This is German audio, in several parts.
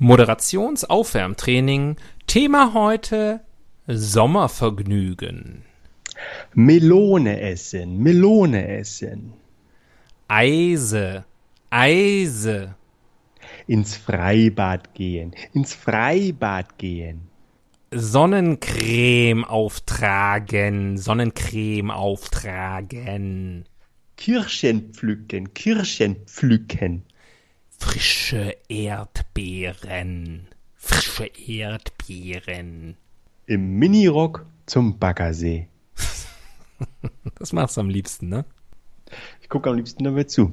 Moderationsaufwärmtraining. Thema heute Sommervergnügen. Melone essen, Melone essen. Eise, Eise. Ins Freibad gehen, ins Freibad gehen. Sonnencreme auftragen, Sonnencreme auftragen. Kirschen pflücken, Kirschen pflücken. Frische Erdbeeren, frische Erdbeeren. Im Minirock zum Baggersee. Das machst du am liebsten, ne? Ich gucke am liebsten dabei zu.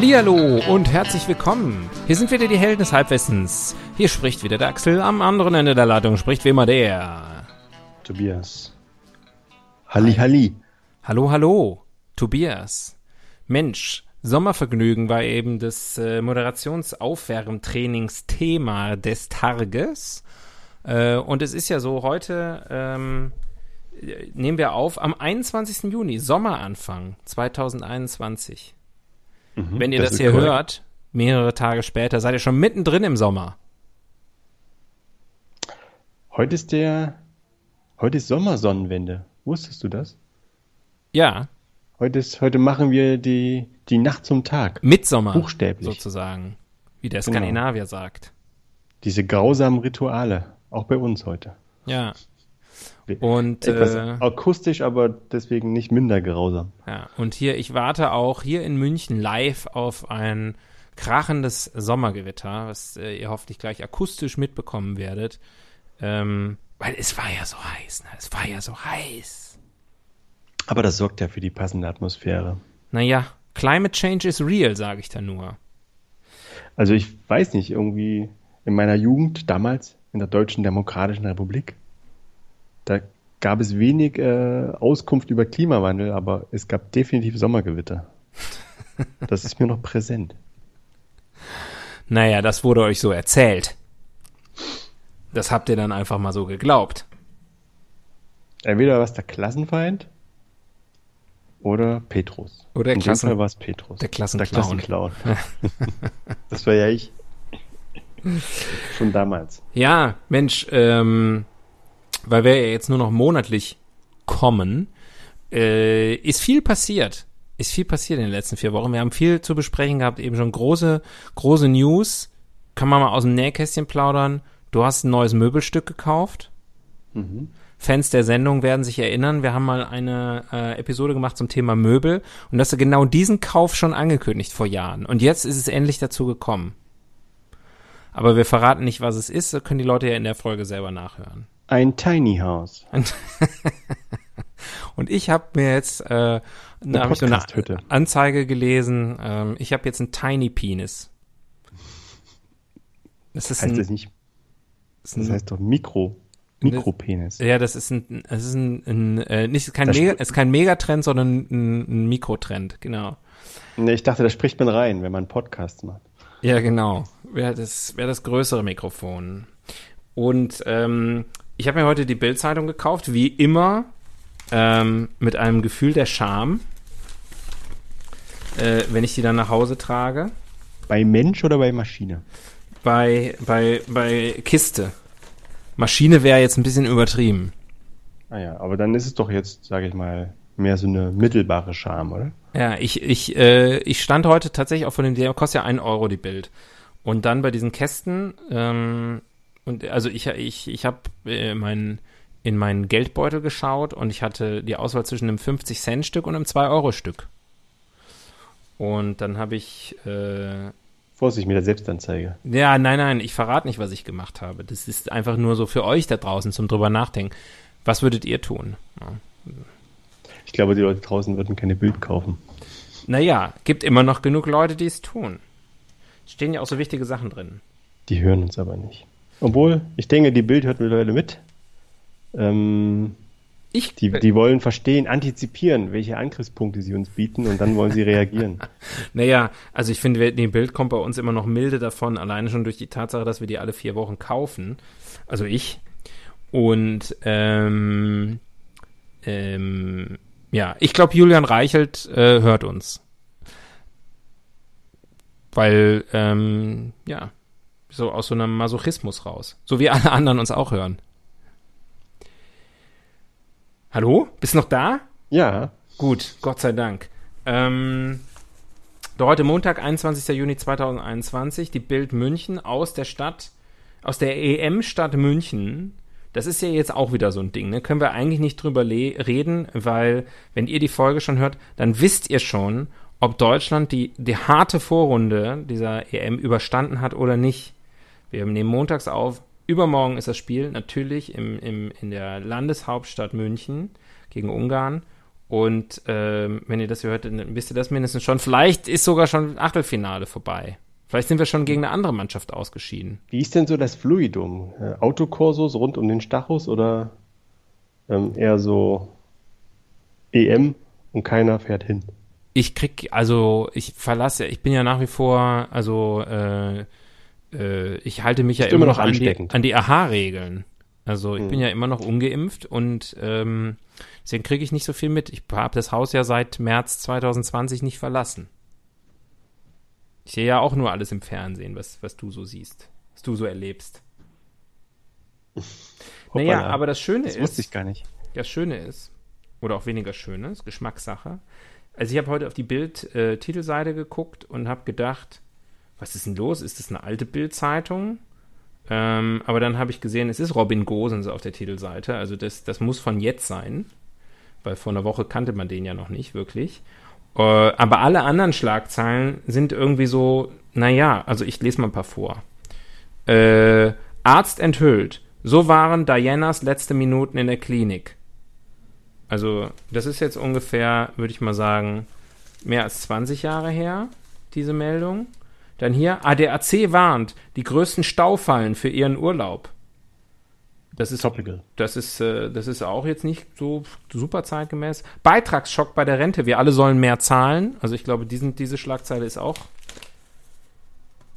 Hallihallo und herzlich willkommen. Hier sind wieder die Helden des Halbwissens. Hier spricht wieder der Axel, am anderen Ende der Leitung spricht wie immer der. Tobias. Halli, Halli. Hallo, hallo, Tobias. Mensch, Sommervergnügen war eben das äh, Moderationsaufwärmtrainingsthema des Tages. Äh, und es ist ja so, heute ähm, nehmen wir auf am 21. Juni, Sommeranfang 2021. Mhm, Wenn ihr das, ist hier korrekt. hört, mehrere Tage später, seid ihr schon mittendrin im Sommer. Heute ist der, heute ist Sommersonnenwende. Wusstest du das? Ja, Heute ist, heute machen wir die, die Nacht zum Tag. Mitsommer Buchstäblich. sozusagen, wie der Genau. Skandinavier sagt. Diese grausamen Rituale. Auch bei uns heute. Ja. Und Etwas äh, akustisch, aber deswegen nicht minder grausam. Ja, und hier, ich warte auch hier in München live auf ein krachendes Sommergewitter, was äh, ihr hoffentlich gleich akustisch mitbekommen werdet. Ähm, weil es war ja so heiß, ne? Es war ja so heiß. Aber das sorgt ja für die passende Atmosphäre. Naja, Climate Change is real, sage ich da nur. Also ich weiß nicht, irgendwie in meiner Jugend damals in der Deutschen Demokratischen Republik, da gab es wenig äh, Auskunft über Klimawandel, aber es gab definitiv Sommergewitter. Das ist mir noch präsent. Naja, das wurde euch so erzählt. Das habt ihr dann einfach mal so geglaubt. Entweder war es der Klassenfeind oder Petrus. Oder In Klassen- war es Petrus. der Klassenclown. Der Klassenclown. das war ja ich. Schon damals. Ja, Mensch, ähm, weil wir ja jetzt nur noch monatlich kommen, äh, ist viel passiert. Ist viel passiert in den letzten vier Wochen. Wir haben viel zu besprechen gehabt, eben schon große, große News. Kann man mal aus dem Nähkästchen plaudern. Du hast ein neues Möbelstück gekauft. Fans der Sendung werden sich erinnern, wir haben mal eine äh, Episode gemacht zum Thema Möbel und du hast genau diesen Kauf schon angekündigt vor Jahren. Und jetzt ist es endlich dazu gekommen. Aber wir verraten nicht, was es ist, das können die Leute ja in der Folge selber nachhören. Ein Tiny House. Und ich habe mir jetzt, äh, da habe ich so eine. Anzeige gelesen, ähm, ich habe jetzt einen Tiny Penis. Das ist Heißt ein, das nicht? Das ein heißt doch Mikro. Mikropenis. ja, das ist ein, es ist ein, ein äh, nicht kein Das Mega, ist kein Megatrend, sondern ein, ein Mikrotrend, genau. Ne, ich dachte, da spricht man rein, wenn man Podcasts macht. Ja, genau. Wäre das, wär das größere Mikrofon. Und ähm, ich habe mir heute die Bildzeitung gekauft, wie immer, ähm, mit einem Gefühl der Scham, äh, wenn ich die dann nach Hause trage. Bei Mensch oder bei Maschine? Bei, bei, bei Kiste. Maschine wäre jetzt ein bisschen übertrieben. Ah ja, aber dann ist es doch jetzt, sage ich mal, mehr so eine mittelbare Scham, oder? Ja, ich, ich, äh, ich stand heute tatsächlich auch von dem, der kostet ja ein Euro die Bild. Und dann bei diesen Kästen, ähm, und also ich, ich, ich habe äh, mein, in meinen Geldbeutel geschaut und ich hatte die Auswahl zwischen einem 50-Cent-Stück und einem 2-Euro-Stück. Und dann habe ich. Äh, Vorsicht mit der Selbstanzeige. ja, nein, nein, ich verrate nicht, was ich gemacht habe. Das ist einfach nur so für euch da draußen zum drüber nachdenken. Was würdet ihr tun? Ja. Ich glaube, die Leute draußen würden keine Bild kaufen. Naja, gibt immer noch genug Leute, die es tun. Stehen ja auch so wichtige Sachen drin. Die hören uns aber nicht. Obwohl, ich denke, die Bild hört mittlerweile mit. Ähm, Ich, die, die wollen verstehen, antizipieren, welche Angriffspunkte sie uns bieten und dann wollen sie reagieren. Naja, also ich finde, die Bild kommt bei uns immer noch milde davon, alleine schon durch die Tatsache, dass wir die alle vier Wochen kaufen. Also ich. Und ähm, ähm, ja, ich glaube, Julian Reichelt äh, hört uns. Weil, ähm, ja, so aus so einem Masochismus raus. So wie alle anderen uns auch hören. Hallo? Bist du noch da? Ja, Gut, Gott sei Dank. Ähm, heute Montag, 21. Juni 2021, die Bild München aus der Stadt, aus der EM-Stadt München. Das ist ja jetzt auch wieder so ein Ding, ne? Können wir eigentlich nicht drüber reden, weil, wenn ihr die Folge schon hört, dann wisst ihr schon, ob Deutschland die, die harte Vorrunde dieser EM überstanden hat oder nicht. Wir nehmen montags auf. Übermorgen ist das Spiel natürlich im, im, in der Landeshauptstadt München gegen Ungarn. Und ähm, wenn ihr das hört, dann wisst ihr das mindestens schon. Vielleicht ist sogar schon Achtelfinale vorbei. Vielleicht sind wir schon gegen eine andere Mannschaft ausgeschieden. Wie ist denn so das Fluidum? Äh, Autokursus rund um den Stachus oder ähm, eher so EM und keiner fährt hin? Ich krieg, also ich verlasse, ich bin ja nach wie vor, also äh, äh, ich halte mich ja immer immer noch an die, an die AHA-Regeln. Also ich Hm. bin ja immer noch ungeimpft und ähm, deswegen kriege ich nicht so viel mit. Ich habe das Haus ja seit März 2020 nicht verlassen. Ich sehe ja auch nur alles im Fernsehen, was, was du so siehst, was du so erlebst. Naja, Hoppala. aber das Schöne das ist, wusste ich gar nicht. das Schöne ist, oder auch weniger Schöne, ist Geschmackssache. Also ich habe heute auf die Bild-Titelseite geguckt und habe gedacht, was ist denn los? Ist das eine alte Bild-Zeitung? Ähm, aber dann habe ich gesehen, es ist Robin Gosens auf der Titelseite. Also das, das muss von jetzt sein, weil vor einer Woche kannte man den ja noch nicht wirklich. Äh, aber alle anderen Schlagzeilen sind irgendwie so, naja, also ich lese mal ein paar vor. Äh, Arzt enthüllt. So waren Dianas letzte Minuten in der Klinik. Also, das ist jetzt ungefähr, würde ich mal sagen, mehr als 20 Jahre her, diese Meldung. Dann hier, ADAC warnt, die größten Staufallen für ihren Urlaub. Das ist, Topical. das ist, äh, das ist auch jetzt nicht so super zeitgemäß. Beitragsschock bei der Rente. Wir alle sollen mehr zahlen. Also ich glaube, diesen, diese Schlagzeile ist auch.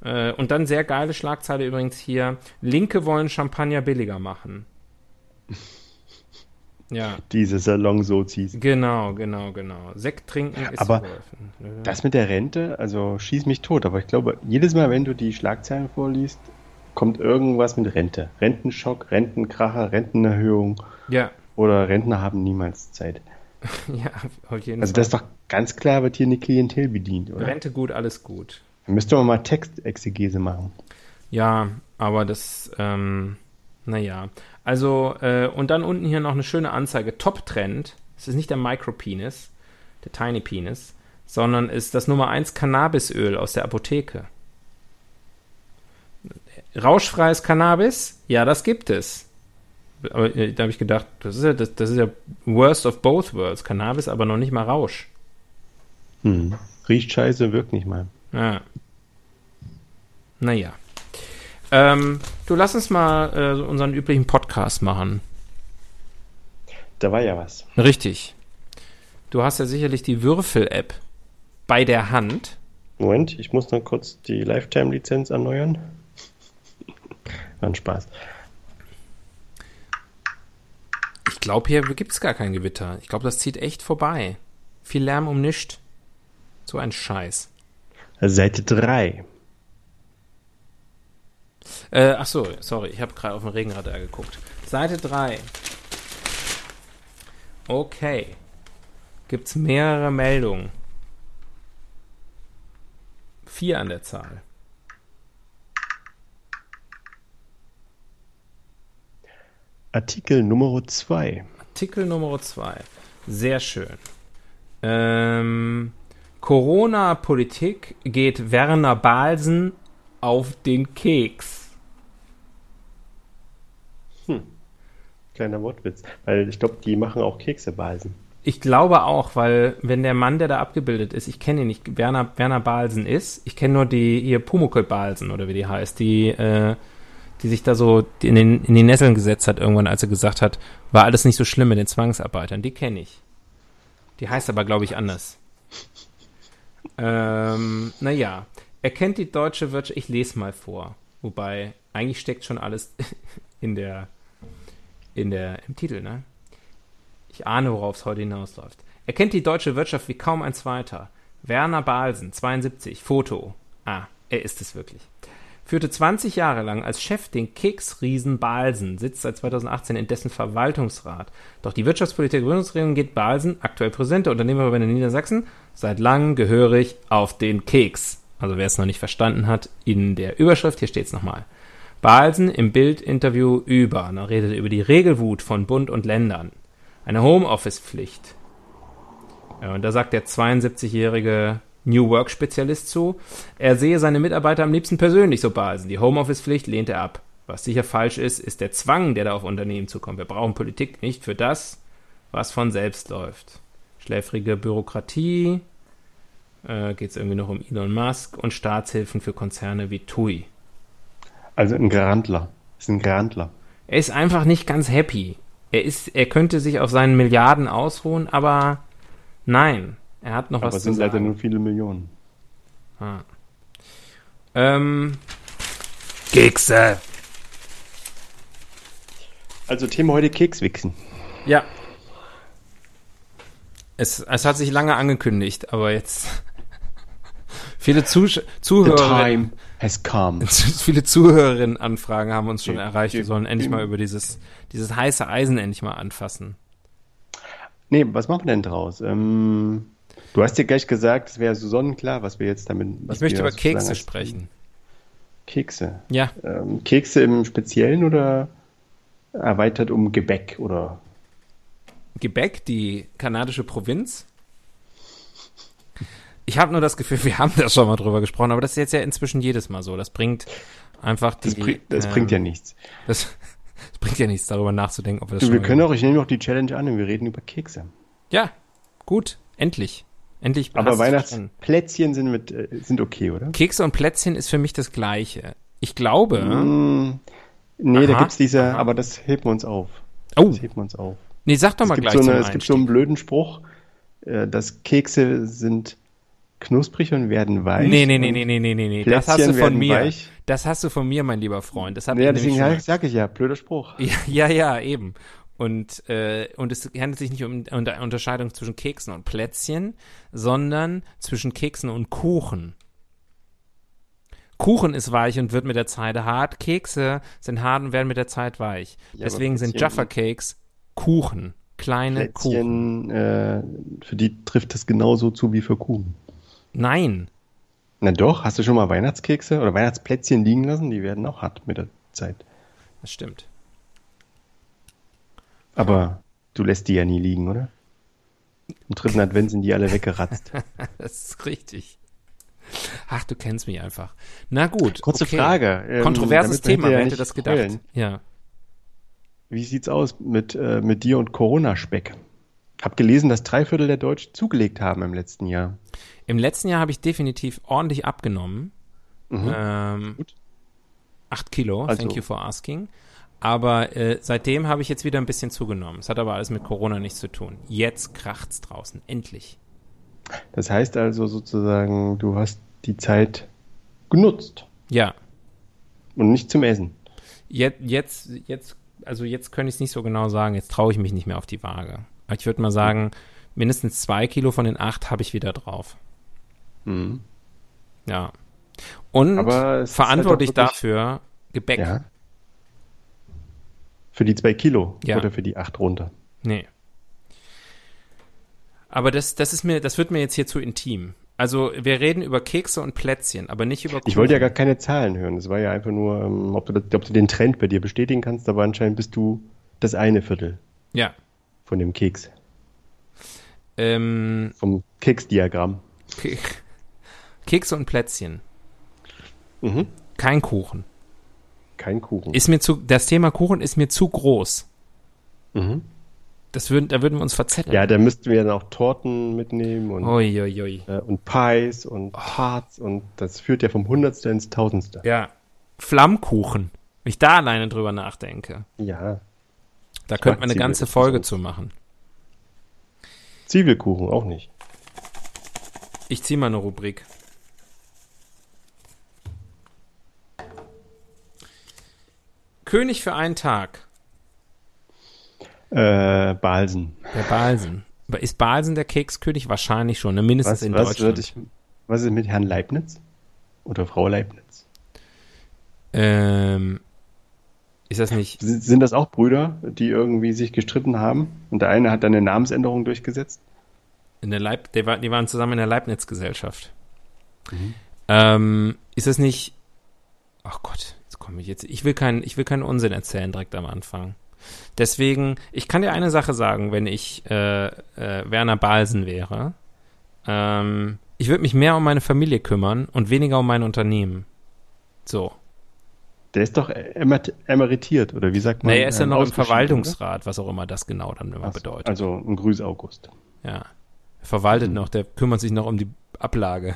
Äh, und dann sehr geile Schlagzeile übrigens hier. Linke wollen Champagner billiger machen. Ja, Diese Salon-Sozis. genau, genau, genau. Sekt trinken ist Aber verholfen. Das mit der Rente, also schieß mich tot, aber ich glaube, jedes Mal, wenn du die Schlagzeilen vorliest, kommt irgendwas mit Rente. Rentenschock, Rentenkracher, Rentenerhöhung Ja, oder Rentner haben niemals Zeit. ja, auf jeden Also Fall. das ist doch ganz klar, wird hier eine Klientel bedient, oder? Rente gut, alles gut. Dann müsste man mal Textexegese machen. Ja, aber das, ähm, naja. Also, äh, und dann unten hier noch eine schöne Anzeige. Top-Trend. Es ist nicht der Micropenis, der Tiny Penis, sondern ist das Nummer 1 Cannabisöl aus der Apotheke. Rauschfreies Cannabis? Ja, das gibt es. Aber äh, da habe ich gedacht, das ist ja, das, das ist ja worst of both worlds. Cannabis, aber noch nicht mal Rausch. Hm. Riecht scheiße, wirkt nicht mal. Ja. Naja. Ähm, du lass uns mal äh, unseren üblichen Podcast machen. Da war ja was. Richtig. Du hast ja sicherlich die Würfel-App bei der Hand. Moment, ich muss noch kurz die Lifetime-Lizenz erneuern. War ein Spaß. Ich glaube, hier gibt es gar kein Gewitter. Ich glaube, das zieht echt vorbei. Viel Lärm um nischt. So ein Scheiß. Seite 3. Äh, ach so, sorry, ich habe gerade auf den Regenradar geguckt. Seite 3. Okay. Gibt's mehrere Meldungen. Vier an der Zahl. Artikel Nummer 2. Artikel Nummer 2. Sehr schön. Ähm, Corona-Politik geht Werner Balsen auf den Keks. Kleiner Wortwitz. Weil ich glaube, die machen auch Kekse Balsen. Ich glaube auch, weil wenn der Mann, der da abgebildet ist, ich kenne ihn nicht, Werner, Werner Balsen ist, ich kenne nur die, hier Pumuckl Balsen oder wie die heißt, die, äh, die sich da so in, den, in die Nesseln gesetzt hat irgendwann, als er gesagt hat, war alles nicht so schlimm mit den Zwangsarbeitern. Die kenne ich. Die heißt aber, glaube ich, anders. Ähm, naja, er kennt die deutsche Wirtschaft, ich lese mal vor. Wobei, eigentlich steckt schon alles in der, in der, im Titel, ne? Ich ahne, worauf es heute hinausläuft. Er kennt die deutsche Wirtschaft wie kaum ein zweiter. Werner Balsen, 72, Foto. Ah, er ist es wirklich. Führte 20 Jahre lang als Chef den Keksriesen Balsen, sitzt seit 2018 in dessen Verwaltungsrat. Doch die Wirtschaftspolitik der Gründungsregierung geht Balsen, aktuell präsenter Unternehmerverband in Niedersachsen, seit langem gehörig auf den Keks. Also wer es noch nicht verstanden hat, in der Überschrift, hier steht es nochmal. Balsen im Bildinterview über, da redet er über die Regelwut von Bund und Ländern eine Homeoffice-Pflicht. Ja, und da sagt der 72-jährige New Work-Spezialist zu, er sehe seine Mitarbeiter am liebsten persönlich so basen. Die Homeoffice-Pflicht lehnt er ab. Was sicher falsch ist, ist der Zwang, der da auf Unternehmen zukommt. Wir brauchen Politik nicht für das, was von selbst läuft. Schläfrige Bürokratie, äh, geht es irgendwie noch um Elon Musk und Staatshilfen für Konzerne wie TUI. Also ein Garantler. Ist ein Garantler. Er ist einfach nicht ganz happy. Er ist, er könnte sich auf seinen Milliarden ausruhen, aber nein, er hat noch Aber was es zu sind leider sagen. nur viele Millionen. Ah. Ähm, Kekse. Also Thema heute Kekswichsen. Ja. Es, es hat sich lange angekündigt, aber jetzt viele Zusch The Has come. viele Zuhörerinnen-Anfragen haben uns schon erreicht. Wir sollen endlich mal über dieses, dieses heiße Eisen endlich mal anfassen. Nee, was machen wir denn draus? Ähm, du hast ja gleich gesagt, es wäre so sonnenklar, was wir jetzt damit. Was Ich möchte über Kekse sprechen. Kekse. Ja, Ähm, Kekse im Speziellen oder erweitert um Gebäck oder Quebec, die kanadische Provinz. Ich habe nur das Gefühl, wir haben da schon mal drüber gesprochen, aber das ist jetzt ja inzwischen jedes Mal so. Das bringt einfach die. das, bring, das ähm, bringt ja nichts. Das, das bringt ja nichts, darüber nachzudenken, ob wir das Du, schon wir mal können auch, ich nehme auch die Challenge an und wir reden über Kekse. Ja, gut, endlich. Endlich. Aber. Weihnachtsplätzchen sind mit äh, sind okay, oder? Kekse und Plätzchen ist für mich das Gleiche. Ich glaube. Mm, nee, da Aha, gibt's diese, aha. aber das heben wir uns auf. Oh, Das heben wir uns auf. nee, sag doch mal es gibt, gleich so eine, es gibt so einen blöden Spruch, äh, dass Kekse sind knusprig und werden weich. Nee, nee, nee, nee, nee, nee, nee, nee. Das hast du von mir. weich. Das hast du von mir, mein lieber Freund. Das hat Ja, deswegen schon sag, ich ja, blöder Spruch. Ja, ja, ja, eben. Und, äh, und es handelt sich nicht um eine Unterscheidung zwischen Keksen und Plätzchen, sondern zwischen Keksen und Kuchen. Kuchen ist weich und wird mit der Zeit hart. Kekse sind hart und werden mit der Zeit weich. Ja, Deswegen sind Jaffa Cakes Kuchen. Kleine Kuchen. Plätzchen, äh, für die trifft das genauso zu wie für Kuchen. Nein. Na doch, hast du schon mal Weihnachtskekse oder Weihnachtsplätzchen liegen lassen? Die werden auch hart mit der Zeit. Das stimmt. Aber du lässt die ja nie liegen, oder? Im dritten Advent sind die alle weggeratzt. Das ist richtig. Ach, du kennst mich einfach. Na gut. Kurze okay. Frage. ähm, Kontroverses Thema, ja wer hätte nicht das gedacht? heulen. Ja. Wie sieht's aus mit, äh, mit dir und Corona-Speck? Hab gelesen, dass drei Viertel der Deutschen zugelegt haben im letzten Jahr. Im letzten Jahr habe ich definitiv ordentlich abgenommen. Mhm. Ähm, Gut. acht Kilo, Also- thank you for asking. Aber äh, seitdem habe ich jetzt wieder ein bisschen zugenommen. Es hat aber alles mit Corona nichts zu tun. Jetzt kracht's draußen, endlich. Das heißt also sozusagen, du hast die Zeit genutzt Ja, und nicht zum Essen. jetzt, jetzt, jetzt also jetzt könnte ich es nicht so genau sagen. Jetzt traue ich mich nicht mehr auf die Waage. Aber ich würde mal sagen, mindestens zwei Kilo von den acht habe ich wieder drauf. Mhm. Ja. Und es verantwortlich halt dafür Gebäck. Ja. Für die zwei Kilo Ja. oder für die acht runter. Nee. Aber das, das ist mir, das wird mir jetzt hier zu intim. Also wir reden über Kekse und Plätzchen, aber nicht über Kuchen. Ich wollte ja gar keine Zahlen hören. Das war ja einfach nur, ähm, ob, du, ob du den Trend bei dir bestätigen kannst, aber anscheinend bist du das eine Viertel Ja. von dem Keks, Ähm, vom Keksdiagramm. Ke Kekse und Plätzchen. Mhm. Kein Kuchen. Kein Kuchen. Ist mir zu, das Thema Kuchen ist mir zu groß. mhm. Das würden, da würden wir uns verzetteln. Ja, da müssten wir dann auch Torten mitnehmen und, Ui, ui, ui. äh, und Pies und Tarts und das führt ja vom Hundertste ins Tausendste. Ja. Flammkuchen. Wenn ich da alleine drüber nachdenke. Ja. Da könnte man eine ganze Folge zu machen. Zwiebelkuchen auch nicht. Ich ziehe mal eine Rubrik. König für einen Tag. Äh, Balsen. Der Balsen. Ist Balsen der Kekskönig? Wahrscheinlich schon, ne? mindestens Was, in was, Deutschland. ich, was ist mit Herrn Leibniz? Oder Frau Leibniz? ähm, ist das nicht? Sind das auch Brüder, die irgendwie sich gestritten haben? Und der eine hat dann eine Namensänderung durchgesetzt? In der Leib, die waren zusammen in der Leibniz-Gesellschaft. Mhm. Ähm, ist das nicht? Ach Gott, ich jetzt. Ich will keinen, ich will keinen Unsinn erzählen direkt am Anfang. Deswegen, ich kann dir eine Sache sagen, wenn ich äh, äh, Werner Balsen wäre. Ähm, ich würde mich mehr um meine Familie kümmern und weniger um mein Unternehmen. So. Der ist doch emer- emeritiert, oder wie sagt man? Nee, er ist ja Ähm, noch im Verwaltungsrat, was auch immer das genau dann immer oder? So, bedeutet. Also ein Grüß August. Ja. Er verwaltet Mhm. noch, der kümmert sich noch um die Ablage.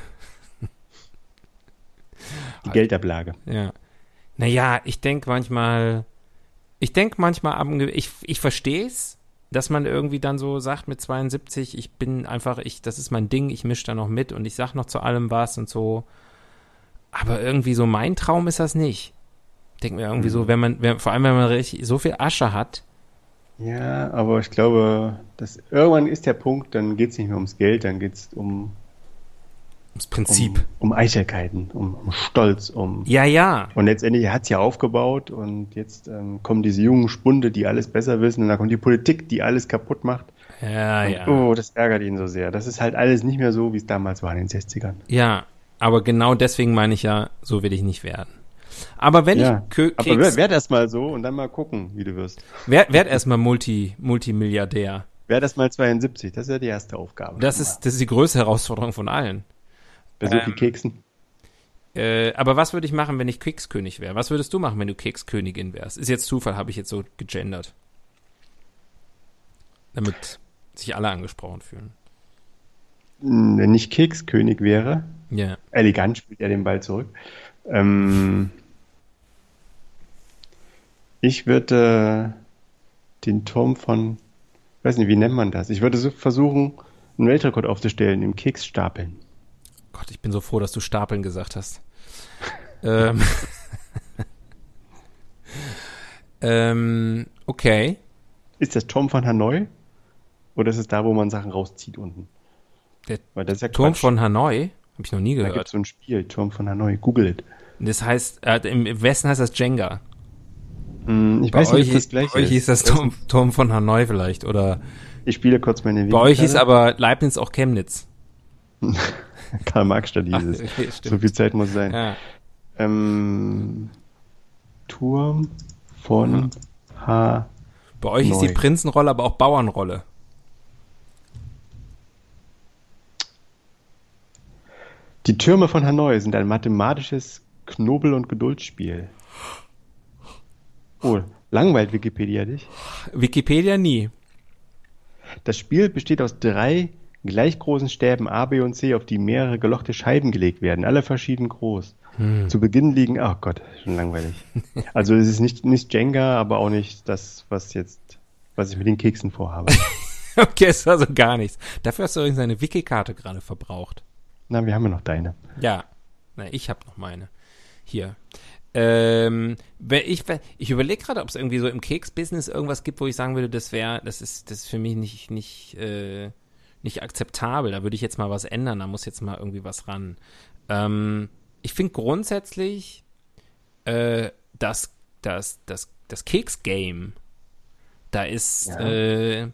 Die Geldablage. Ja. Naja, ich denke manchmal, ich denke manchmal, ich, ich verstehe es, dass man irgendwie dann so sagt mit 72, ich bin einfach, ich, das ist mein Ding, ich mische da noch mit und ich sag noch zu allem was und so. Aber irgendwie so mein Traum ist das nicht. Denk mir irgendwie so, wenn man, wenn, vor allem wenn man richtig so viel Asche hat, Ja, aber ich glaube, dass irgendwann ist der Punkt, dann geht es nicht mehr ums Geld, dann geht es um, ums um, Prinzip. um Eitelkeiten, um, um Stolz, um. Ja, ja. Und letztendlich hat es ja aufgebaut und jetzt ähm, kommen diese jungen Spunde, die alles besser wissen und dann kommt die Politik, die alles kaputt macht. Ja, und, ja. Oh, das ärgert ihn so sehr. Das ist halt alles nicht mehr so, wie es damals war in den 60ern. Ja, aber genau deswegen meine ich ja, so will ich nicht werden. Aber wenn Ja, ich Kö aber werd, werd erst mal so und dann mal gucken, wie du wirst. werd, werd erstmal Multi, Multimilliardär. Werd erst mal 72, das ist ja die erste Aufgabe. Das ist, das ist die größte Herausforderung von allen. Bei so ähm, viel Keksen. Äh, aber was würde ich machen, wenn ich Kekskönig wäre? Was würdest du machen, wenn du Kekskönigin wärst? Ist jetzt Zufall, habe ich jetzt so gegendert. Damit sich alle angesprochen fühlen. Hm, Wenn ich Kekskönig wäre, Ja. elegant spielt er den Ball zurück. Ähm, ich würde äh, den Turm von, weiß nicht, wie nennt man das? Ich würde so versuchen, einen Weltrekord aufzustellen im Keksstapeln. Gott, ich bin so froh, dass du Stapeln gesagt hast. ähm, ähm, okay. Ist das Turm von Hanoi? Oder ist es da, wo man Sachen rauszieht unten? Der Weil das ist ja Turm Quatsch. von Hanoi? Habe ich noch nie Da gibt gehört. so ein Spiel, Turm von Hanoi. Google it. Das heißt, äh, im Westen heißt das Jenga. Hm, ich Bei weiß nicht, ob das ist- gleiche bei euch ist das Turm, Turm von Hanoi vielleicht. Oder Ich spiele kurz meine bei euch ist aber Leibniz auch Chemnitz. Karl-Marx-Stadt hieß es. okay, So viel Zeit muss sein. Ja. Ähm, Turm von H. Bei euch ist die Neu. Prinzenrolle aber auch Bauernrolle. Die Türme von Hanoi sind ein mathematisches Knobel- und Geduldsspiel. Oh, langweilt Wikipedia dich? Wikipedia nie. Das Spiel besteht aus drei gleich großen Stäben A, B und C, auf die mehrere gelochte Scheiben gelegt werden, alle verschieden groß. Hm. Zu Beginn liegen, ach Gott, schon langweilig. Also es ist nicht, nicht Jenga, aber auch nicht das, was jetzt, was ich mit den Keksen vorhabe. Okay, es war so gar nichts. Dafür hast du übrigens eine Wiki-Karte gerade verbraucht. Na, wir haben ja noch deine. Ja. Na, ich habe noch meine. Hier. Ähm, ich ich überlege gerade, ob es irgendwie so im Keks-Business irgendwas gibt, wo ich sagen würde, das wäre, das ist, das ist für mich nicht, nicht, äh, nicht akzeptabel. Da würde ich jetzt mal was ändern, da muss jetzt mal irgendwie was ran. Ähm, ich finde grundsätzlich, äh, das, das, das, das Keks-Game, da ist, Ja. äh,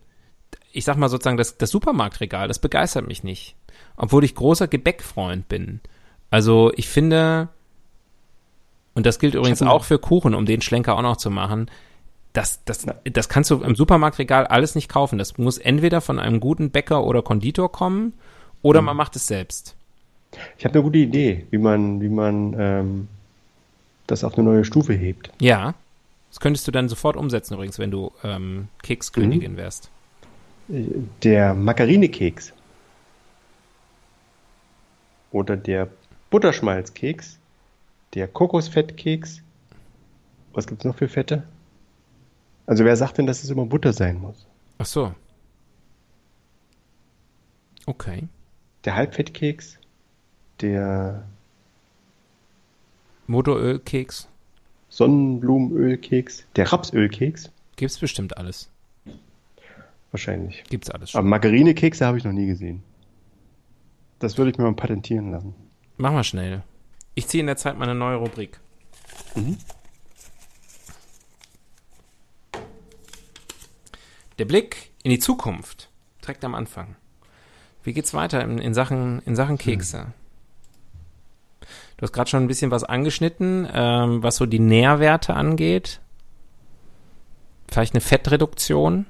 ich sag mal sozusagen, das, das Supermarktregal, das begeistert mich nicht. Obwohl ich großer Gebäckfreund bin. Also ich finde, und das gilt übrigens auch für Kuchen, um den Schlenker auch noch zu machen, das, das, das kannst du im Supermarktregal alles nicht kaufen. Das muss entweder von einem guten Bäcker oder Konditor kommen oder man macht es selbst. Ich habe eine gute Idee, wie man, wie man ähm, das auf eine neue Stufe hebt. Ja. Das könntest du dann sofort umsetzen übrigens, wenn du ähm, Kekskönigin mhm. wärst. Der Margarinekeks. Oder der Butterschmalzkeks. Der Kokosfettkeks. Was gibt es noch für Fette? Also wer sagt denn, dass es immer Butter sein muss? Ach so. Okay. Der Halbfettkeks. Der Motorölkeks. Sonnenblumenölkeks. Der Rapsölkeks. Gibt's bestimmt alles. Wahrscheinlich. Gibt's alles schon. Aber Margarinekekse habe ich noch nie gesehen. Das würde ich mir mal patentieren lassen. Mach mal schnell. Ich ziehe in der Zeit meine neue Rubrik. Mhm. Der Blick in die Zukunft direkt am Anfang. Wie geht's weiter in, in Sachen, in Sachen Kekse? Hm. Du hast gerade schon ein bisschen was angeschnitten, ähm, was so die Nährwerte angeht. Vielleicht eine Fettreduktion.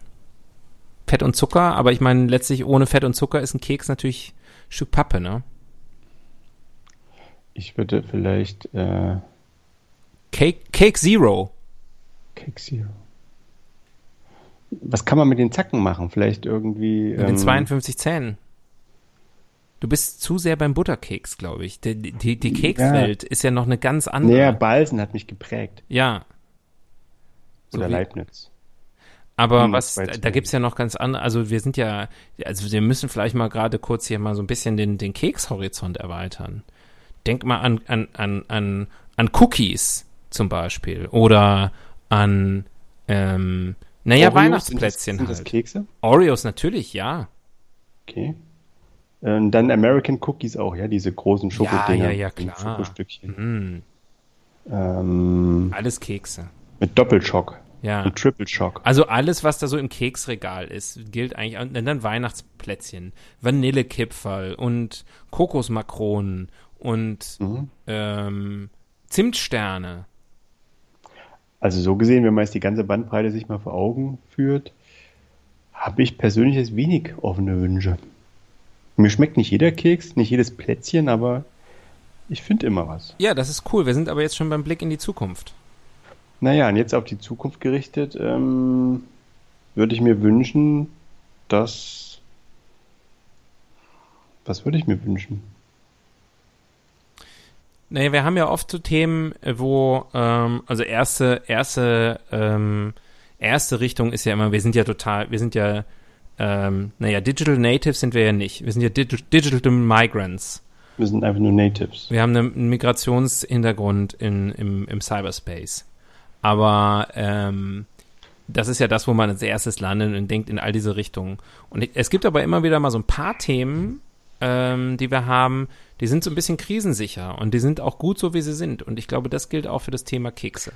Fett und Zucker, aber ich meine, letztlich ohne Fett und Zucker ist ein Keks natürlich ein Stück Pappe, ne? Ich würde vielleicht äh Cake, Cake Zero. Cake Zero. Was kann man mit den Zacken machen? Vielleicht irgendwie. Mit ähm, den 52 Zähnen. Du bist zu sehr beim Butterkeks, glaube ich. Die, die, die Kekswelt ja. ist ja noch eine ganz andere. Naja, Balsen hat mich geprägt. Ja. So Oder wie, Leibniz. Aber hm, was, da gibt's ja noch ganz andere, also wir sind ja, also wir müssen vielleicht mal gerade kurz hier mal so ein bisschen den, den Kekshorizont erweitern. Denk mal an, an, an, an, an Cookies zum Beispiel oder an, ähm, naja, Oreos, Weihnachtsplätzchen sind das, sind das Kekse? Oreos natürlich, ja. Okay. Und dann American Cookies auch, ja, diese großen Schokodinger. Ja, ja, ja, klar. Schokostückchen. Mhm. Ähm, alles Kekse. Mit Doppelschock. Ja. Und Triple Shock. Also alles, was da so im Keksregal ist, gilt eigentlich. Und dann Weihnachtsplätzchen, Vanillekipferl und Kokosmakronen und mhm. ähm, Zimtsterne. Also so gesehen, wenn man jetzt die ganze Bandbreite sich mal vor Augen führt, habe ich persönlich jetzt wenig offene Wünsche. Mir schmeckt nicht jeder Keks, nicht jedes Plätzchen, aber ich finde immer was. Ja, das ist cool. Wir sind aber jetzt schon beim Blick in die Zukunft. Naja, und jetzt auf die Zukunft gerichtet, ähm, würde ich mir wünschen, dass. Was würde ich mir wünschen? Naja, wir haben ja oft so Themen, wo, ähm, also erste, erste, ähm, erste Richtung ist ja immer, wir sind ja total, wir sind ja, ähm, naja, Digital Natives sind wir ja nicht. Wir sind ja Digi Digital Migrants. Wir sind einfach nur Natives. Wir haben einen Migrationshintergrund in, im, im Cyberspace. Aber ähm, das ist ja das, wo man als erstes landet und denkt in all diese Richtungen. Und es gibt aber immer wieder mal so ein paar Themen, ähm, die wir haben, die sind so ein bisschen krisensicher und die sind auch gut so, wie sie sind. Und ich glaube, das gilt auch für das Thema Kekse.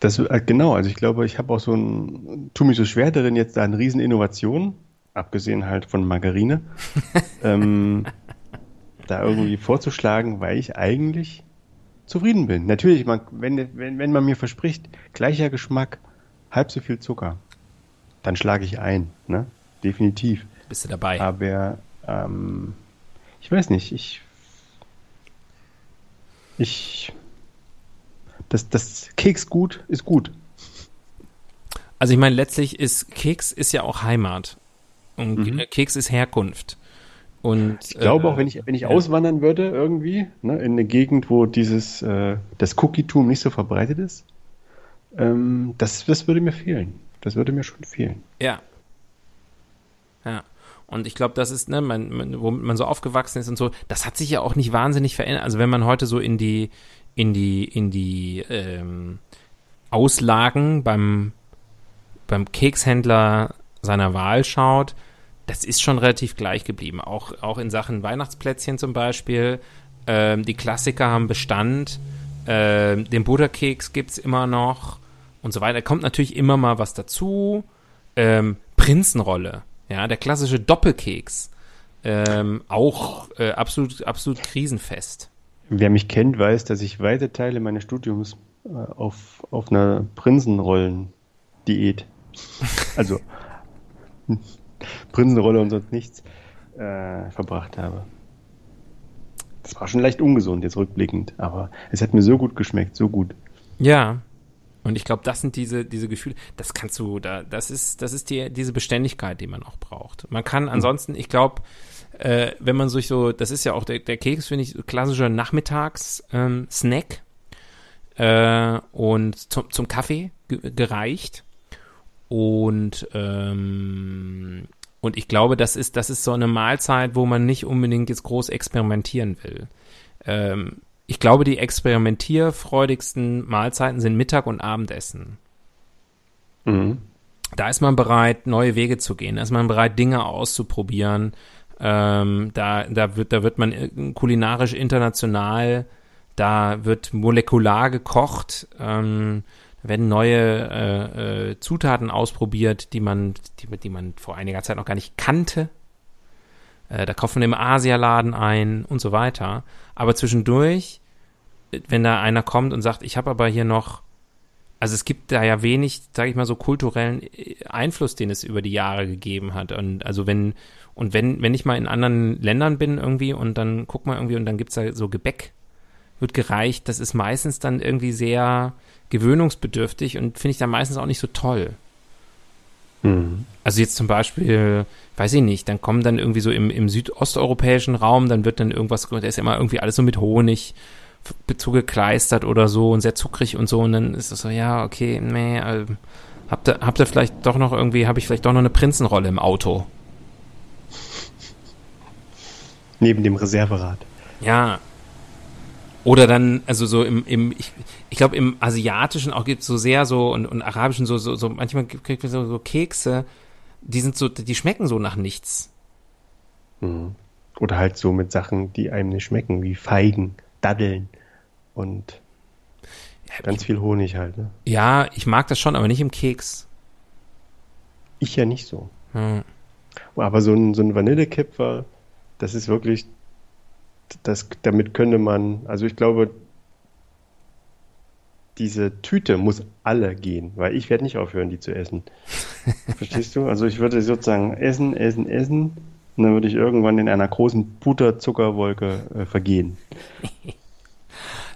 Das, äh, genau, also ich glaube, ich habe auch so ein, tu mich so schwer darin, jetzt da eine riesen Innovation, abgesehen halt von Margarine, ähm, da irgendwie vorzuschlagen, weil ich eigentlich zufrieden bin. Natürlich, man, wenn, wenn, wenn man mir verspricht, gleicher Geschmack, halb so viel Zucker, dann schlage ich ein, ne? Definitiv. Bist du dabei? Aber ähm, ich weiß nicht, ich ich das, das Keks gut ist gut. Also ich meine, letztlich ist Keks ist ja auch Heimat. Und mhm. Keks ist Herkunft. Und, ich glaube äh, auch, wenn ich, wenn ich ja. auswandern würde irgendwie, ne, in eine Gegend, wo dieses, äh, das Cookie-Tum nicht so verbreitet ist, ähm, das, das würde mir fehlen. Das würde mir schon fehlen. Ja. Ja. Und ich glaube, das ist, ne, man, man, womit man so aufgewachsen ist und so, das hat sich ja auch nicht wahnsinnig verändert. Also wenn man heute so in die, in die, in die ähm, Auslagen beim, beim Kekshändler seiner Wahl schaut, das ist schon relativ gleich geblieben. Auch, auch in Sachen Weihnachtsplätzchen zum Beispiel. Ähm, die Klassiker haben Bestand. Ähm, den Butterkeks gibt es immer noch und so weiter. Kommt natürlich immer mal was dazu. Ähm, Prinzenrolle, ja, der klassische Doppelkeks. Ähm, auch äh, absolut, absolut krisenfest. Wer mich kennt, weiß, dass ich weite Teile meines Studiums äh, auf, auf einer Prinzenrollen-Diät, also Prinzenrolle und sonst nichts äh, verbracht habe. Das war schon leicht ungesund, jetzt rückblickend, aber es hat mir so gut geschmeckt, so gut. Ja. Und ich glaube, das sind diese, diese Gefühle, das kannst du, da, das ist, das ist die, diese Beständigkeit, die man auch braucht. Man kann ansonsten, ich glaube, äh, wenn man sich so, das ist ja auch der, der Keks, finde ich, klassischer Nachmittags-Snack ähm, äh, und zum, zum Kaffee gereicht. Und, ähm, und ich glaube, das ist, das ist so eine Mahlzeit, wo man nicht unbedingt jetzt groß experimentieren will. Ähm, ich glaube, die experimentierfreudigsten Mahlzeiten sind Mittag- und Abendessen. Mhm. Da ist man bereit, neue Wege zu gehen. Da ist man bereit, Dinge auszuprobieren. Ähm, da, da, wird, da wird man kulinarisch international, da wird molekular gekocht. Ähm, da werden neue äh, äh, Zutaten ausprobiert, die man, die, die man vor einiger Zeit noch gar nicht kannte. Äh, da kauft man im Asialaden ein und so weiter. Aber zwischendurch, wenn da einer kommt und sagt, ich habe aber hier noch, also es gibt da ja wenig, sage ich mal so, kulturellen äh, Einfluss, den es über die Jahre gegeben hat. Und also wenn, und wenn, wenn ich mal in anderen Ländern bin irgendwie und dann guck mal irgendwie und dann gibt's da so Gebäck, wird gereicht, das ist meistens dann irgendwie sehr gewöhnungsbedürftig und finde ich dann meistens auch nicht so toll. Mhm. Also jetzt zum Beispiel, weiß ich nicht, dann kommen dann irgendwie so im, im südosteuropäischen Raum, dann wird dann irgendwas, da ist immer irgendwie alles so mit Honig zugekleistert oder so und sehr zuckrig und so und dann ist es so, ja, okay, nee, äh, habt ihr, habt ihr vielleicht doch noch irgendwie, habe ich vielleicht doch noch eine Prinzenrolle im Auto? Neben dem Reserverad. Ja, oder dann, also so im, im ich, ich glaube, im Asiatischen auch gibt es so sehr so und, und Arabischen so, so, so manchmal kriegt man so, so Kekse, die sind so, die schmecken so nach nichts. Mhm. Oder halt so mit Sachen, die einem nicht schmecken, wie Feigen, Daddeln und ganz ich, viel Honig halt. Ne? Ja, ich mag das schon, aber nicht im Keks. Ich ja nicht so. Hm. Aber so ein, so ein Vanillekipfer, das ist wirklich das, damit könnte man, also ich glaube, diese Tüte muss alle gehen, weil ich werde nicht aufhören, die zu essen. Verstehst du? Also ich würde sozusagen essen, essen, essen und dann würde ich irgendwann in einer großen Butterzuckerwolke äh, vergehen. Das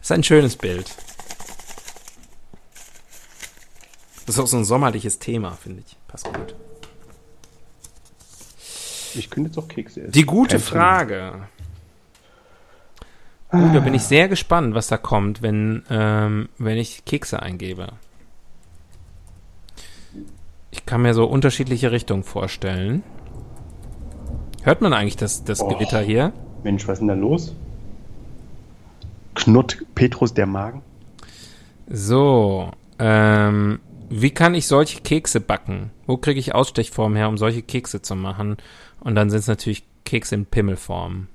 ist ein schönes Bild. Das ist auch so ein sommerliches Thema, finde ich. Passt gut. Ich könnte jetzt auch Kekse essen. Die gute Frage. Uh, da bin ich sehr gespannt, was da kommt, wenn, ähm, wenn ich Kekse eingebe. Ich kann mir so unterschiedliche Richtungen vorstellen. Hört man eigentlich das, das oh, Gewitter hier? Mensch, was ist denn da los? Knurrt Petrus der Magen? So, ähm, wie kann ich solche Kekse backen? Wo kriege ich Ausstechformen her, um solche Kekse zu machen? Und dann sind es natürlich Kekse in Pimmelform.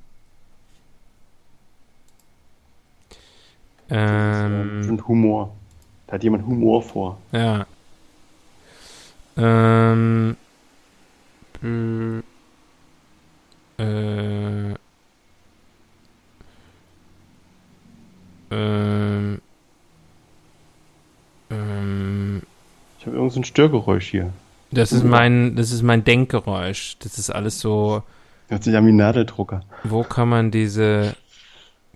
Ähm, und Humor. Da hat jemand Humor vor. Ja. Ähm. Mh, äh, ähm, ähm, ich habe irgend so ein Störgeräusch hier. Das ist mein, das ist mein Denkgeräusch. Das ist alles so. Hört sich an wie Nadeldrucker. Wo kann man diese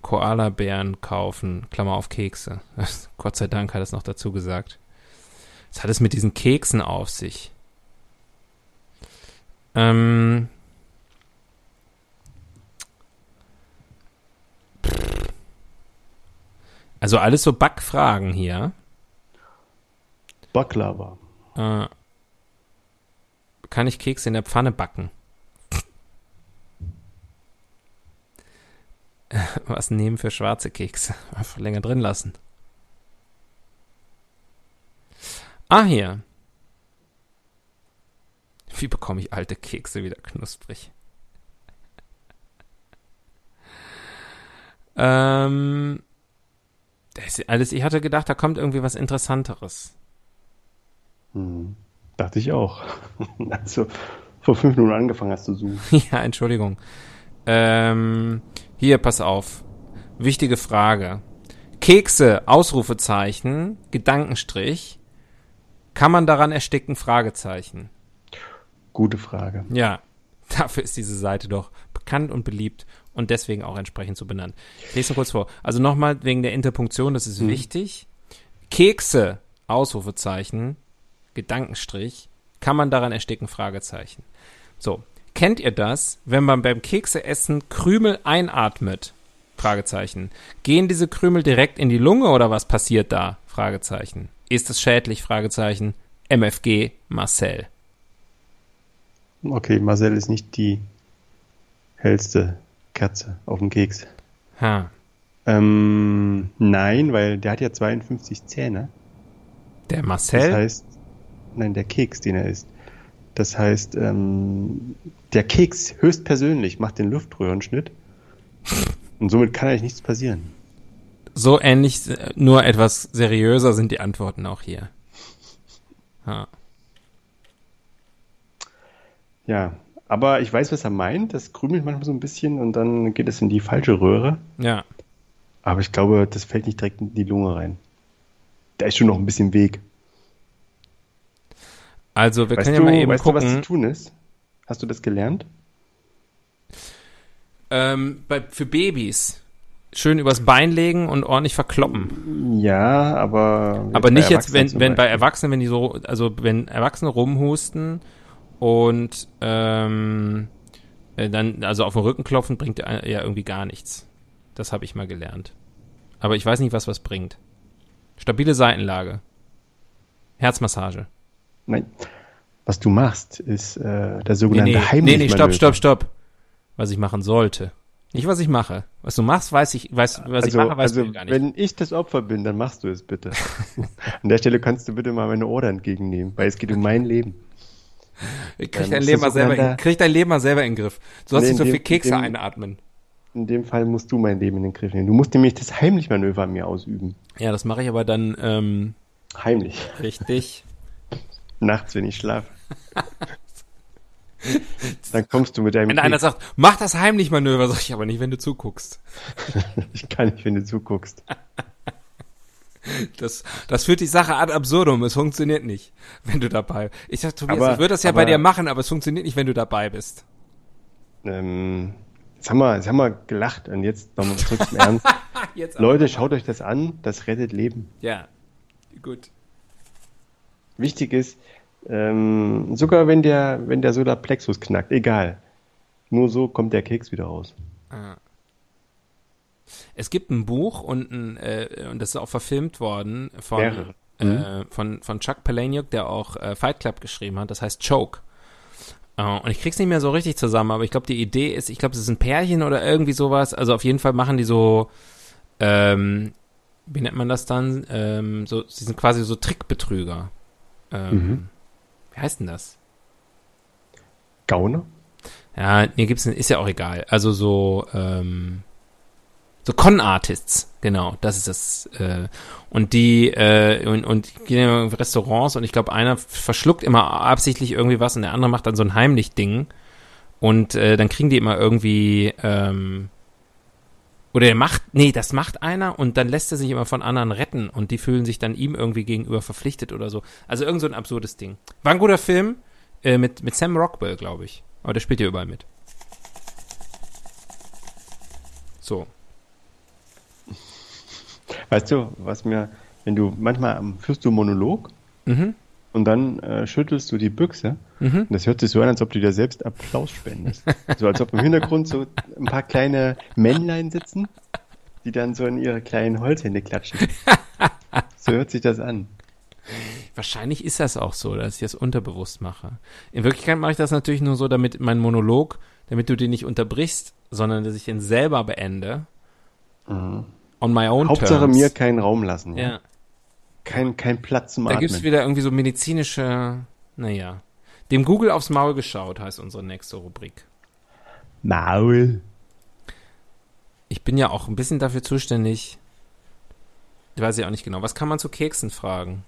Koala-Bären kaufen, Klammer auf Kekse. Gott sei Dank hat es noch dazu gesagt. Was hat es mit diesen Keksen auf sich? Ähm. Also alles so Backfragen hier. Baklava. Äh, kann ich Kekse in der Pfanne backen? Was nehmen für schwarze Kekse? Einfach länger drin lassen. Ah, hier. Wie bekomme ich alte Kekse wieder knusprig? ähm, alles, ich hatte gedacht, da kommt irgendwie was Interessanteres. Hm, dachte ich auch. also vor fünf Minuten angefangen hast zu suchen. ja, Entschuldigung. Ähm, hier, pass auf. Wichtige Frage. Kekse, Ausrufezeichen, Gedankenstrich. Kann man daran ersticken? Fragezeichen. Gute Frage. Ja, dafür ist diese Seite doch bekannt und beliebt und deswegen auch entsprechend so benannt. Ich lese nur kurz vor. Also nochmal wegen der Interpunktion, das ist Mhm. wichtig. Kekse, Ausrufezeichen, Gedankenstrich, kann man daran ersticken, Fragezeichen. So, kennt ihr das, wenn man beim Kekseessen Krümel einatmet? Fragezeichen. Gehen diese Krümel direkt in die Lunge oder was passiert da? Fragezeichen. Ist es schädlich? Fragezeichen. MFG Marcel. Okay, Marcel ist nicht die hellste Kerze auf dem Keks. Ha. Ähm, nein, weil der hat ja 52 Zähne. Der Das Marcel? heißt, nein, der Keks, den er isst. Das heißt, ähm, der Keks höchstpersönlich macht den Luftröhrenschnitt. Und somit kann eigentlich nichts passieren. so ähnlich, äh, nur etwas seriöser sind die Antworten auch hier. Ha. Ja, aber ich weiß, was er meint. Das krümelt manchmal so ein bisschen und dann geht es in die falsche Röhre. Ja. Aber ich glaube, das fällt nicht direkt in die Lunge rein. Da ist schon noch ein bisschen Weg. Also, wir weißt können du, ja mal eben weißt du, was zu gucken. tun ist? Hast du das gelernt? ähm, bei, für Babys schön übers Bein legen und ordentlich verkloppen. Ja, aber. Aber nicht jetzt, wenn, wenn bei. Erwachsenen, wenn die so, also wenn Erwachsene rumhusten und ähm, äh, dann, also auf den Rücken klopfen, bringt ja ja irgendwie gar nichts. Das habe ich mal gelernt. Aber ich weiß nicht, was was bringt. Stabile Seitenlage. Herzmassage. Nein. Was du machst, ist äh, der Nee, sogenannte nee, nee, heimlich nee, stopp, stopp, stopp. Was ich machen sollte. Nicht, was ich mache. Was du machst, weiß ich, weiß, was ich Also, mache, weiß also ich gar nicht. wenn ich das Opfer bin, dann machst du es bitte. An der Stelle kannst du bitte mal meine Order entgegennehmen, weil es geht um mein Leben. krieg dann dein Leben mal selber, in, krieg dein Leben mal selber in den Griff. Du sollst Nee, nicht so viel Kekse dem- einatmen. In dem Fall musst du mein Leben in den Griff nehmen. Du musst nämlich das Heimlich-Manöver an mir ausüben. Ja, das mache ich aber dann ähm, Heimlich. richtig. Nachts, wenn ich schlafe. Dann kommst du mit deinem Wenn einer sagt, mach das heimlich Manöver, sag ich aber nicht, wenn du zuguckst. Ich kann nicht, wenn du zuguckst. Das, das führt die Sache ad absurdum. Es funktioniert nicht, wenn du dabei. Ich sag, Tobias, Aber- ich würde das ja aber- bei dir machen, aber es funktioniert nicht, wenn du dabei bist. Ähm, jetzt, haben wir, jetzt haben wir gelacht und jetzt nochmal zurück zum Ernst. Leute, schaut euch das an. Das rettet Leben. Ja, gut. Wichtig ist, ähm, sogar wenn der, wenn der Solarplexus knackt, egal. Nur so kommt der Keks wieder raus. Es gibt ein Buch und, ein, äh, und das ist auch verfilmt worden von, Mehrere. äh, von, von Chuck Palahniuk, der auch äh, Fight Club geschrieben hat. Das heißt Choke. Äh, und ich krieg's nicht mehr so richtig zusammen, aber ich glaube, die Idee ist, ich glaube, es ist ein Pärchen oder irgendwie sowas. Also auf jeden Fall machen die so, ähm, wie nennt man das dann? Ähm, so, sie sind quasi so Trickbetrüger. Ähm, Mhm. Wie heißt denn das? Gauner? Ja, nee, gibt's ist ja auch egal. Also so, ähm, so Con-Artists, genau, das ist das. Äh, und die, äh, und, und die gehen in Restaurants und ich glaube, einer verschluckt immer absichtlich irgendwie was und der andere macht dann so ein heimlich Ding. Und äh, dann kriegen die immer irgendwie, ähm, oder der macht, nee, das macht einer und dann lässt er sich immer von anderen retten und die fühlen sich dann ihm irgendwie gegenüber verpflichtet oder so. Also irgend so ein absurdes Ding. War ein guter Film, äh, mit, mit Sam Rockwell, glaube ich. Aber der spielt ja überall mit. So. Weißt du, was mir, wenn du manchmal führst du Monolog Mhm. Und dann äh, schüttelst du die Büchse Mhm. und das hört sich so an, als ob du dir selbst Applaus spendest. so als ob im Hintergrund so ein paar kleine Männlein sitzen, die dann so in ihre kleinen Holzhände klatschen. So hört sich das an. Wahrscheinlich ist das auch so, dass ich das unterbewusst mache. In Wirklichkeit mache ich das natürlich nur so, damit mein Monolog, damit du den nicht unterbrichst, sondern dass ich den selber beende. On my own Mhm. Hauptsache terms. mir keinen Raum lassen. Ja? Ja. Kein, kein Platz zum Da Atmen. gibt's wieder irgendwie so medizinische, naja. Dem Google aufs Maul geschaut, heißt unsere nächste Rubrik. Maul. Ich bin ja auch ein bisschen dafür zuständig. Ich weiß ja auch nicht genau. Was kann man zu Keksen fragen?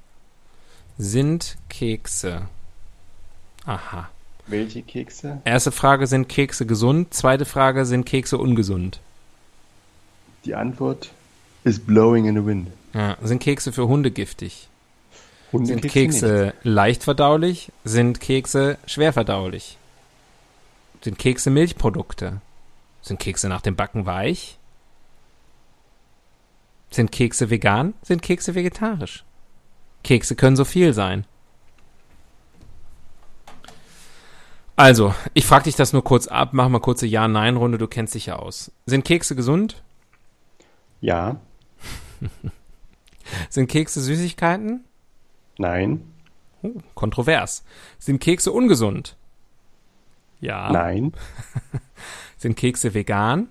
Sind Kekse. Aha. Welche Kekse? Erste Frage, sind Kekse gesund? Zweite Frage, sind Kekse ungesund? Die Antwort ist blowing in the wind. Ja. Sind Kekse für Hunde giftig? Sind Hundekekse Kekse leicht verdaulich? Sind Kekse schwer verdaulich? Sind Kekse Milchprodukte? Sind Kekse nach dem Backen weich? Sind Kekse vegan? Sind Kekse vegetarisch? Kekse können so viel sein. Also, ich frage dich das nur kurz ab, mach mal kurze Ja-Nein-Runde, du kennst dich ja aus. Sind Kekse gesund? Ja. Sind Kekse Süßigkeiten? Nein. Oh, kontrovers. Sind Kekse ungesund? Ja. Nein. Sind Kekse vegan?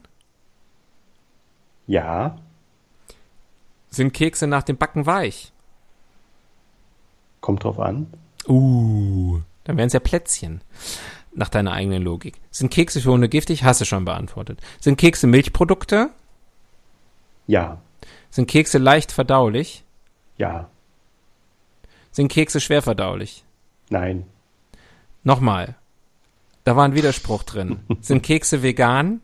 Ja. Sind Kekse nach dem Backen weich? Kommt drauf an. Uh, dann wären es ja Plätzchen. Nach deiner eigenen Logik. Sind Kekse für Hunde giftig? Hast du schon beantwortet. Sind Kekse Milchprodukte? Ja. Sind Kekse leicht verdaulich? Ja. Sind Kekse schwer verdaulich? Nein. Nochmal. Da war ein Widerspruch drin. Sind Kekse vegan?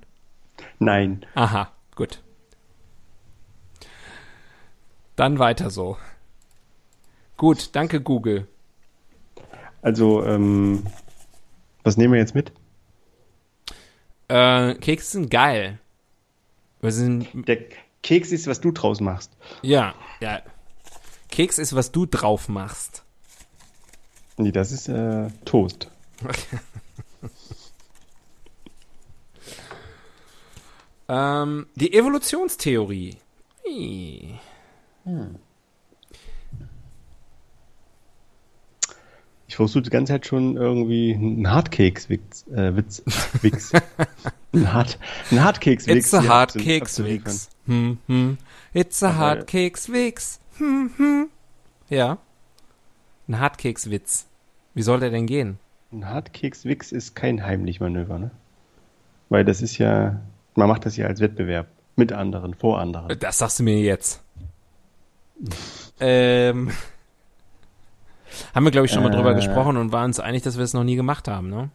Nein. Aha, gut. Dann weiter so. Gut, danke Google. Also, ähm, was nehmen wir jetzt mit? Äh, Kekse sind geil. Wir sind, Der Keks ist, was du draus machst. ja, ja. Keks ist, was du drauf machst. Nee, das ist äh, Toast. Ähm, die Evolutionstheorie. Ih. Ich versuche die ganze Zeit schon irgendwie einen Hardcakes-Witz. Äh, Witz, Wix. ein Hard, ein Hardcakes-Wix. It's a hier hard abzu- cakes abzuliefern. Wix. Hm, hm. It's a Aber- hard cakes Wix. Hm, hm. Ja. Ein Hardcakes-Witz. Wie soll der denn gehen? Ein Hardcakes-Wix ist kein Heimlich-Manöver, ne? Weil das ist ja, man macht das ja als Wettbewerb. Mit anderen, vor anderen. Das sagst du mir jetzt. ähm. Haben wir, glaube ich, schon mal drüber Äh. gesprochen und waren uns einig, dass wir es noch nie gemacht haben, ne?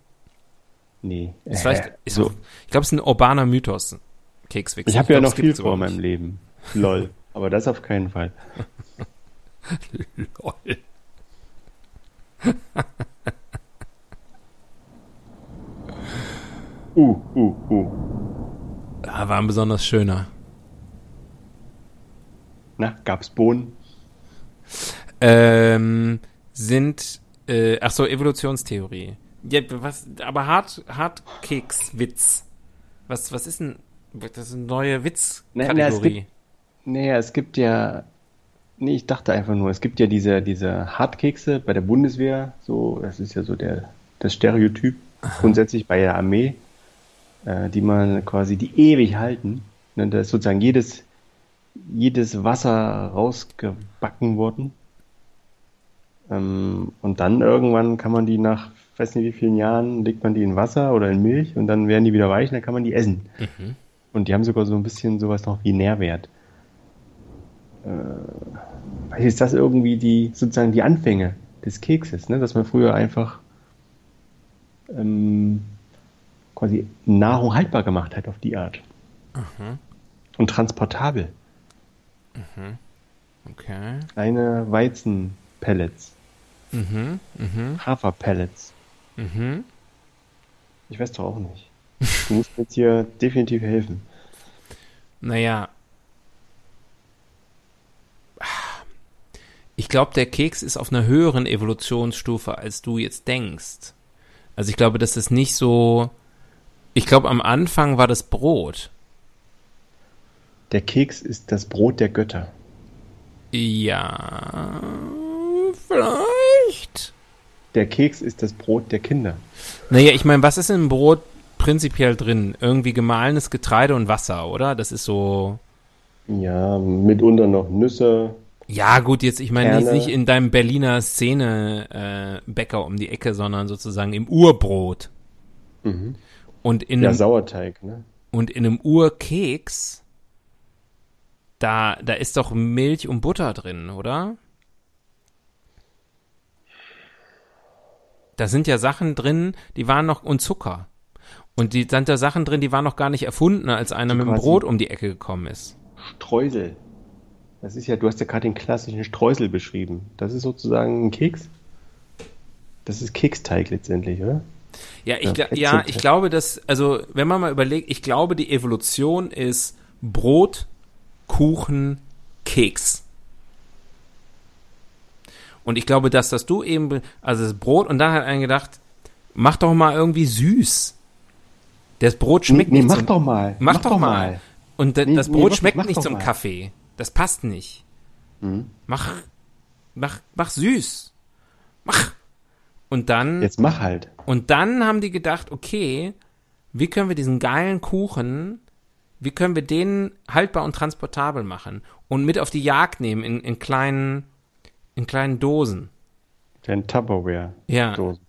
Nee. Ist vielleicht, ist so. ich glaube, es ist ein urbaner Mythos. Kekswix. Ich habe ja noch viel vor meinem Leben. Lol. Aber das auf keinen Fall. Lol. Uh, uh, uh. Ah, war ein besonders schöner. Na, gab's Bohnen? Ähm, sind, äh, ach so, Evolutionstheorie. Ja, was, aber hart, Hartkekswitz. Was, was ist denn, das ist eine neue es Witzkategorie. Naja, es gibt ja. Nee, ich dachte einfach nur, es gibt ja diese, diese Hartkekse bei der Bundeswehr, so, das ist ja so der, das Stereotyp, grundsätzlich bei der Armee, äh, die man quasi, die ewig halten. Ne, da ist sozusagen jedes, jedes Wasser rausgebacken worden. Ähm, und dann irgendwann kann man die nach, weiß nicht wie vielen Jahren, legt man die in Wasser oder in Milch und dann werden die wieder weich und dann kann man die essen. Mhm. Und die haben sogar so ein bisschen sowas noch wie Nährwert. Äh, ist das irgendwie die, sozusagen die Anfänge des Kekses, ne? Dass man früher einfach ähm, quasi Nahrung haltbar gemacht hat auf die Art. Und transportabel. Okay. Kleine Weizenpellets, Mhm, mhm, Haferpellets. mhm. Ich weiß doch auch nicht. Du musst mir jetzt hier definitiv helfen. Naja. Ich glaube, der Keks ist auf einer höheren Evolutionsstufe, als du jetzt denkst. Also ich glaube, das ist nicht so. Ich glaube, am Anfang war das Brot. Der Keks ist das Brot der Götter. Ja. Vielleicht. Der Keks ist das Brot der Kinder. Naja, ich meine, was ist im Brot prinzipiell drin? Irgendwie gemahlenes Getreide und Wasser, oder? Das ist so. Ja, mitunter noch Nüsse. Ja, gut, jetzt, ich meine, nicht, nicht in deinem Berliner Szene äh, Bäcker um die Ecke, sondern sozusagen im Urbrot. Mhm. Und in Ja, einem, Sauerteig, ne? und in einem Urkeks, da, da ist doch Milch und Butter drin, oder? Da sind ja Sachen drin, die waren noch, und Zucker. Und die sind da Sachen drin, die waren noch gar nicht erfunden, als einer mit dem Brot um die Ecke gekommen ist. Streusel. Das ist ja, du hast ja gerade den klassischen Streusel beschrieben. Das ist sozusagen ein Keks. Das ist Keksteig letztendlich, oder? Ja, ich, Ja, ja, ich glaube, dass, also, wenn man mal überlegt, ich glaube, die Evolution ist Brot, Kuchen, Keks. Und ich glaube, dass das du eben, be- also das Brot, und dann hat einer gedacht, mach doch mal irgendwie süß. Das Brot schmeckt nee, nicht mach zum, doch mal. Mach, doch mal. Und Nee, das nee, Brot wirklich, schmeckt mach nicht doch zum mal. Kaffee. Das passt nicht. Mhm. Mach, mach, mach süß. Mach. Und dann, Jetzt mach halt. und dann haben die gedacht, okay, wie können wir diesen geilen Kuchen, wie können wir den haltbar und transportabel machen und mit auf die Jagd nehmen in, in kleinen, in kleinen Dosen. Dein Tupperware. Ja. Dosen.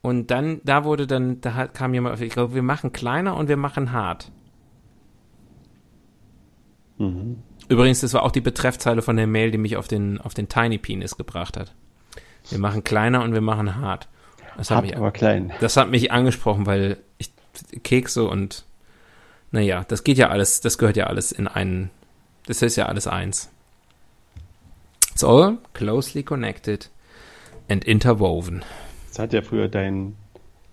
Und dann, da wurde dann, da hat, kam jemand auf, ich glaube, wir machen kleiner und wir machen hart. Mhm. Übrigens, das war auch die Betreffzeile von der Mail, die mich auf den, auf den Tiny Penis gebracht hat. Wir machen kleiner und wir machen hart. Das hat, Hart, mich, aber klein. das hat mich angesprochen, weil ich Kekse und naja, das geht ja alles, das gehört ja alles in einen, das ist ja alles eins. It's all closely connected and interwoven. Das hat ja früher dein,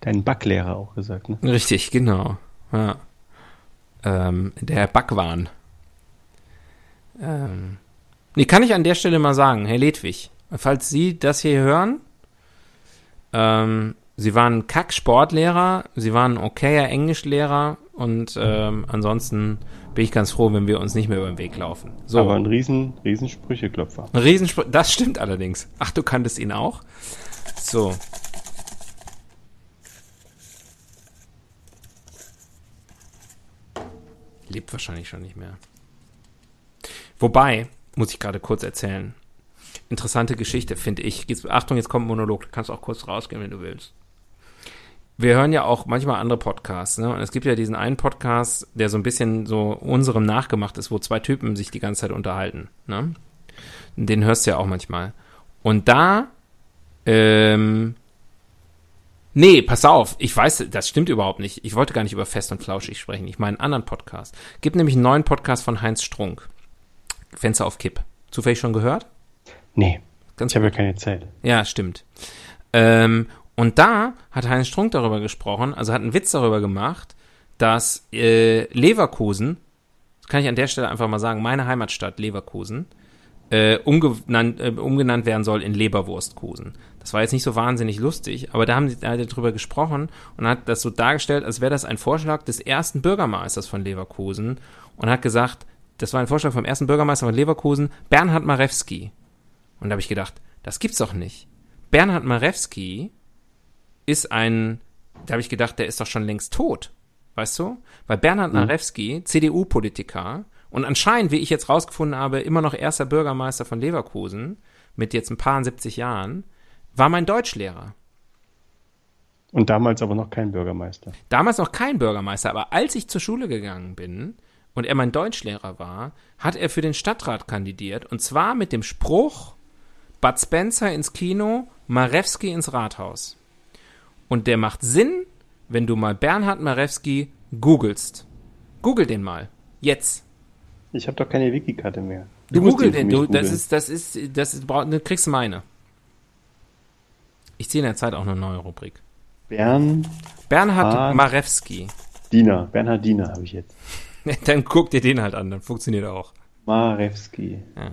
dein Backlehrer auch gesagt, ne? Richtig, genau. Ja. Ähm, der Backwahn. Ähm, nee, kann ich an der Stelle mal sagen, Herr Ledwig, falls Sie das hier hören, ähm, Sie waren ein Kack-Sportlehrer, Sie waren ein okayer Englischlehrer und ähm, ansonsten bin ich ganz froh, wenn wir uns nicht mehr über den Weg laufen. So, Aber ein riesen, riesen Sprücheklopfer. ein Riesenspr das stimmt allerdings. Ach, du kanntest ihn auch? So. Lebt wahrscheinlich schon nicht mehr. Wobei, muss ich gerade kurz erzählen. Interessante Geschichte, finde ich. Jetzt, Achtung, jetzt kommt ein Monolog. Du kannst auch kurz rausgehen, wenn du willst. Wir hören ja auch manchmal andere Podcasts, ne? Und es gibt ja diesen einen Podcast, der so ein bisschen so unserem nachgemacht ist, wo zwei Typen sich die ganze Zeit unterhalten, ne? Den hörst du ja auch manchmal. Und da, ähm, nee, pass auf, ich weiß, das stimmt überhaupt nicht. Ich wollte gar nicht über Fest und Flauschig sprechen. Ich meine einen anderen Podcast. Gibt nämlich einen neuen Podcast von Heinz Strunk. Fenster auf Kipp. Zufällig schon gehört? Nee, Ganz ich habe ja keine Zeit. ja, stimmt. Ähm, und da hat Heinz Strunk darüber gesprochen, also hat einen Witz darüber gemacht, dass äh, Leverkusen, das kann ich an der Stelle einfach mal sagen, meine Heimatstadt Leverkusen, äh, umgenannt, äh, umgenannt werden soll in Leberwurstkusen. Das war jetzt nicht so wahnsinnig lustig, aber da haben sie da er drüber gesprochen und hat das so dargestellt, als wäre das ein Vorschlag des ersten Bürgermeisters von Leverkusen und hat gesagt, das war ein Vorschlag vom ersten Bürgermeister von Leverkusen, Bernhard Marewski. Und da habe ich gedacht, das gibt's doch nicht. Bernhard Marewski ist ein, da habe ich gedacht, der ist doch schon längst tot. Weißt du? Weil Bernhard Marewski, CDU-Politiker und anscheinend, wie ich jetzt rausgefunden habe, immer noch erster Bürgermeister von Leverkusen mit jetzt ein paar 70 Jahren, war mein Deutschlehrer. Und damals aber noch kein Bürgermeister. Damals noch kein Bürgermeister, aber als ich zur Schule gegangen bin und er mein Deutschlehrer war, hat er für den Stadtrat kandidiert und zwar mit dem Spruch Bud Spencer ins Kino, Marewski ins Rathaus. Und der macht Sinn, wenn du mal Bernhard Marewski googelst. Google den mal. Jetzt. Ich habe doch keine Wikikarte mehr. Du ihn für den, du, das ist, das ist, das ist, du kriegst meine. Ich ziehe in der Zeit auch eine neue Rubrik. Bern, Bernhard. Marewski. Diener. Bernhard Diener habe ich jetzt. Dann guck dir den halt an, dann funktioniert er auch. Marewski. Ja.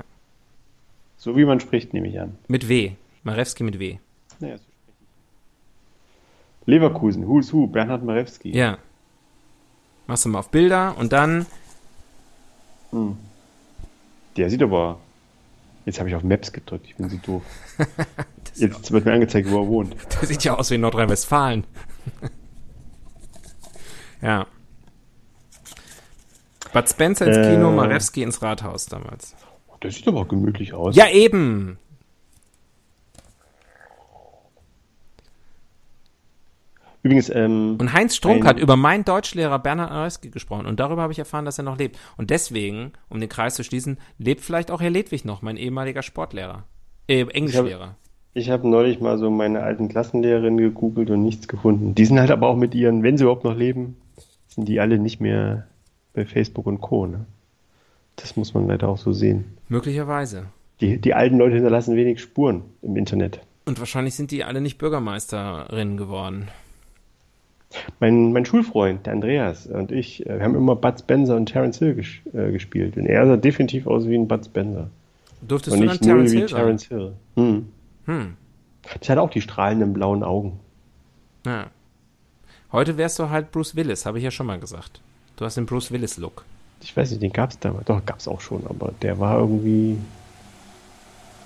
So wie man spricht, nehme ich an. Mit W. Marewski mit W. Naja, so. Leverkusen, Who's Who, Bernhard Marewski. Ja. Machst du mal auf Bilder und dann. Hm. Der sieht aber. Jetzt habe ich auf Maps gedrückt, ich bin so doof. Jetzt wird mir angezeigt, wo er wohnt. der sieht ja aus wie Nordrhein-Westfalen. ja. Bud Spencer ins Kino, Äh. Marewski ins Rathaus damals. Der sieht aber gemütlich aus. Ja, eben. Übrigens, ähm, Und Heinz Strunk hat über meinen Deutschlehrer Bernhard Marewski gesprochen und darüber habe ich erfahren, dass er noch lebt. Und deswegen, um den Kreis zu schließen, lebt vielleicht auch Herr Ledwig noch, mein ehemaliger Sportlehrer. Äh, Englischlehrer. ich habe neulich mal so meine alten Klassenlehrerinnen gegoogelt und nichts gefunden. Die sind halt aber auch mit ihren, wenn sie überhaupt noch leben, sind die alle nicht mehr bei Facebook und Co. Ne? Das muss man leider auch so sehen. Möglicherweise. Die, die alten Leute hinterlassen wenig Spuren im Internet. Und wahrscheinlich sind die alle nicht Bürgermeisterinnen geworden. Mein, mein Schulfreund, der Andreas und ich, äh, wir haben immer Bud Spencer und Terence Hill ges äh, gespielt. Und er sah definitiv aus wie ein Bud Spencer. Durftest und du nicht dann Terence Hill? Terence Hill. Hm. Hm. Ich hatte auch die strahlenden blauen Augen. Ja. Heute wärst du halt Bruce Willis, habe ich ja schon mal gesagt. Du hast den Bruce Willis-Look. Ich weiß nicht, den gab es damals. Doch, gab es auch schon, aber der war irgendwie.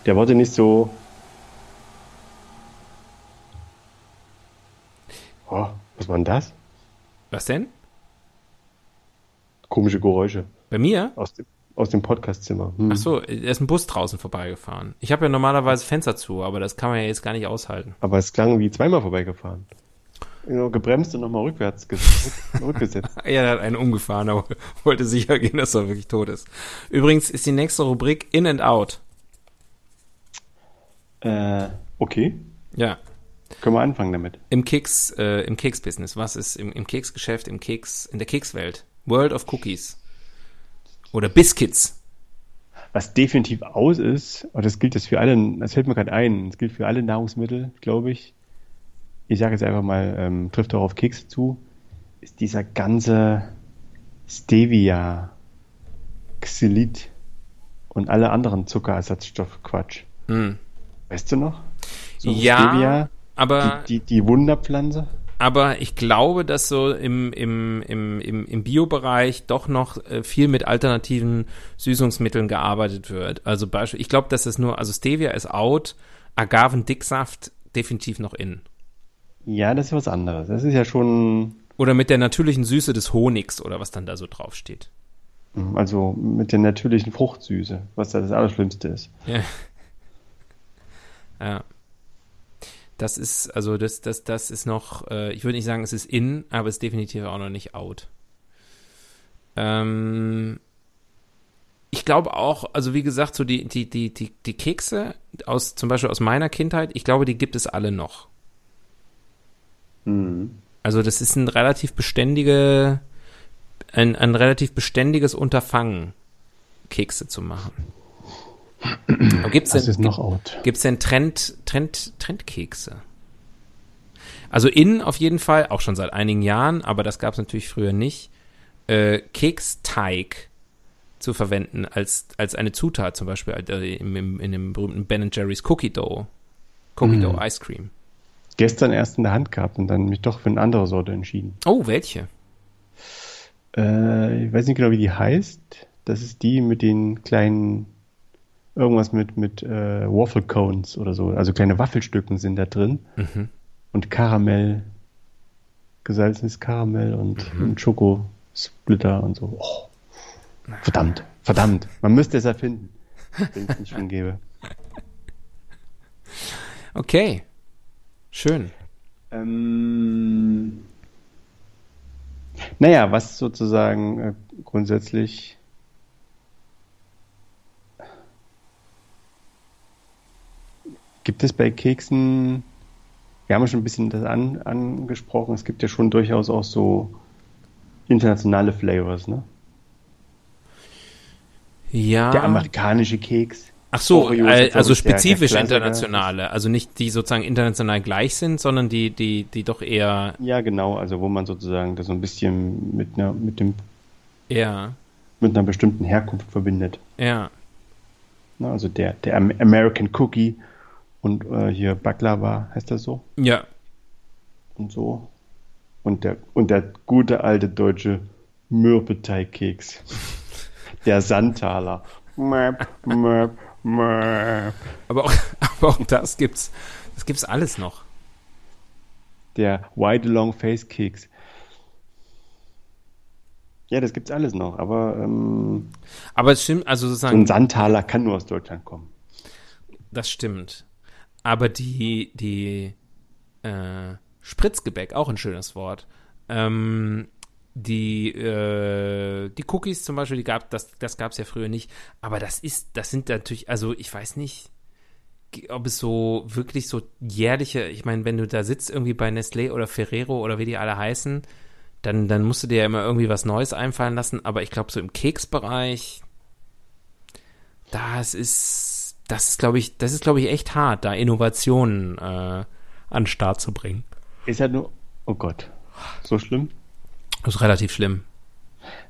Der wollte nicht so. Oh, was war denn das? Was denn? Komische Geräusche Bei mir? aus dem, aus dem Podcastzimmer. Hm. Ach so, da ist ein Bus draußen vorbeigefahren. Ich habe ja normalerweise Fenster zu, aber das kann man ja jetzt gar nicht aushalten. Aber es klang wie zweimal vorbeigefahren. Genau, gebremst und nochmal rückwärts ges rückgesetzt. Er hat einen umgefahren, aber wollte sicher gehen, dass er wirklich tot ist. Übrigens ist die nächste Rubrik In and Out. äh, okay, Ja, können wir anfangen damit. im Keks, äh, im Keks-Business. Was ist im, im Keksgeschäft, im Keks, in der Kekswelt? World of Cookies. Oder Biscuits. Was definitiv aus ist, und das gilt jetzt für alle, das fällt mir gerade ein, das gilt für alle Nahrungsmittel, glaube ich. Ich sage jetzt einfach mal, ähm, trifft auch auf Kekse zu, ist dieser ganze Stevia, Xylit und alle anderen Zuckerersatzstoffe Quatsch. Hm. Weißt du noch? So Ja, Stevia, aber, die, die, die Wunderpflanze. aber ich glaube, dass so im, im, im, im, im Bio-Bereich doch noch äh, viel mit alternativen Süßungsmitteln gearbeitet wird. Also Beispiel, ich glaube, dass es nur, also Stevia ist out, Agavendicksaft definitiv noch in. Ja, das ist was anderes. Das ist ja schon, Oder mit der natürlichen Süße des Honigs oder was dann da so draufsteht. also mit der natürlichen Fruchtsüße, was da das Allerschlimmste ist. Ja. ja. Das ist, also das, das, das ist noch, äh, ich würde nicht sagen, es ist in, aber es ist definitiv auch noch nicht out. Ähm, ich glaube auch, also wie gesagt, so die, die, die, die, die Kekse aus, zum Beispiel aus meiner Kindheit, ich glaube, die gibt es alle noch. Mhm. Also das ist ein relativ beständige, ein, ein relativ beständiges Unterfangen, Kekse zu machen. Denn. Gibt es denn Trend, Trend, Trendkekse? Also in auf jeden Fall, auch schon seit einigen Jahren, aber das gab es natürlich früher nicht, äh, Keksteig zu verwenden als, als eine Zutat, zum Beispiel äh, im, im, in dem berühmten Ben Jerry's Cookie Dough. Cookie Mm. Dough Ice Cream. Gestern erst in der Hand gehabt und dann mich doch für eine andere Sorte entschieden. Oh, welche? Äh, ich weiß nicht genau, wie die heißt. Das ist die mit den kleinen, irgendwas mit, mit äh, Waffle Cones oder so. Also kleine Waffelstücken sind da drin. Mhm. Und Karamell, gesalzenes Karamell und, und Schokosplitter und so. Oh, verdammt, verdammt. Man müsste es erfinden, wenn es nicht schon gäbe. Okay. Schön. Ähm, naja, was sozusagen äh, grundsätzlich gibt es bei Keksen, wir haben ja schon ein bisschen das an, angesprochen, es gibt ja schon durchaus auch so internationale Flavors, ne? Ja. Der amerikanische Keks. Ach so, Oreo ist äh, also ich, der- der spezifisch internationale, also nicht die sozusagen international gleich sind, sondern die, die, die doch eher, Ja, genau, also wo man sozusagen das so ein bisschen mit einer, mit dem, eher, mit einer bestimmten Herkunft verbindet. ja, Ne, Also der, der Am- American Cookie und äh, hier Baklava heißt das so ja, und so. Und der, und der gute alte deutsche Mürbeteigkeks. Der Sandtaler. Möp, möp, möp. aber auch, aber auch das gibt's, das gibt's alles noch. Der White Long Face Keks. Ja, das gibt's alles noch, aber ähm, Aber es stimmt, also so sozusagen, ein Sandtaler kann nur aus Deutschland kommen. das stimmt. Aber die, die, äh, Spritzgebäck, auch ein schönes Wort. Ähm, die, äh, die Cookies zum Beispiel, die gab, das, das gab es ja früher nicht. Aber das ist, das sind natürlich, also ich weiß nicht, ob es so wirklich so jährliche, ich meine, wenn du da sitzt irgendwie bei Nestlé oder Ferrero oder wie die alle heißen, dann, dann musst du dir ja immer irgendwie was Neues einfallen lassen. Aber ich glaube, so im Keksbereich, das ist, das ist, glaube ich, das ist, glaube ich, echt hart, da Innovationen äh, an den Start zu bringen. Ist ja nur, oh Gott, so schlimm. Das ist relativ schlimm.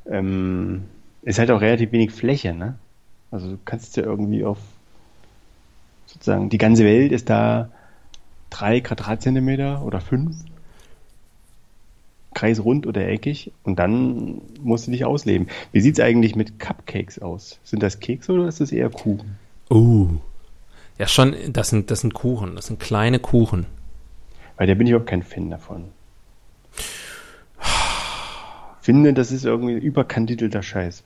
Ähm, ist halt auch relativ wenig Fläche, ne? Also du kannst ja irgendwie auf sozusagen die ganze Welt ist da drei Quadratzentimeter oder fünf. Kreisrund oder eckig und dann musst du dich ausleben. Wie sieht es eigentlich mit Cupcakes aus? Sind das Kekse oder ist das eher Kuchen? Uh. Ja, schon, das sind, das sind Kuchen, das sind kleine Kuchen. Weil da bin ich überhaupt kein Fan davon. finde, das ist irgendwie überkandidelter Scheiß.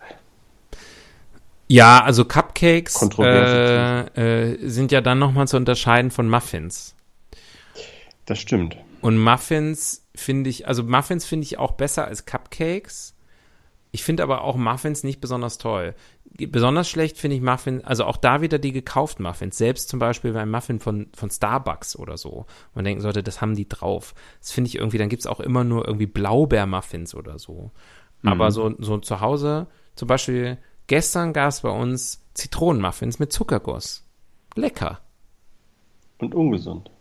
Ja, also Cupcakes äh, äh, sind ja dann nochmal zu unterscheiden von Muffins. Das stimmt. Und Muffins finde ich, also Muffins finde ich auch besser als Cupcakes. Ich finde aber auch Muffins nicht besonders toll. Besonders schlecht finde ich Muffins, also auch da wieder die gekauften Muffins. Selbst zum Beispiel beim Muffin von, von Starbucks oder so. Man denken sollte, das haben die drauf. Das finde ich irgendwie, dann gibt es auch immer nur irgendwie Blaubeer-Muffins oder so. Mhm. Aber so, so zu Hause, zum Beispiel gestern gab es bei uns Zitronenmuffins mit Zuckerguss. Lecker. Und ungesund.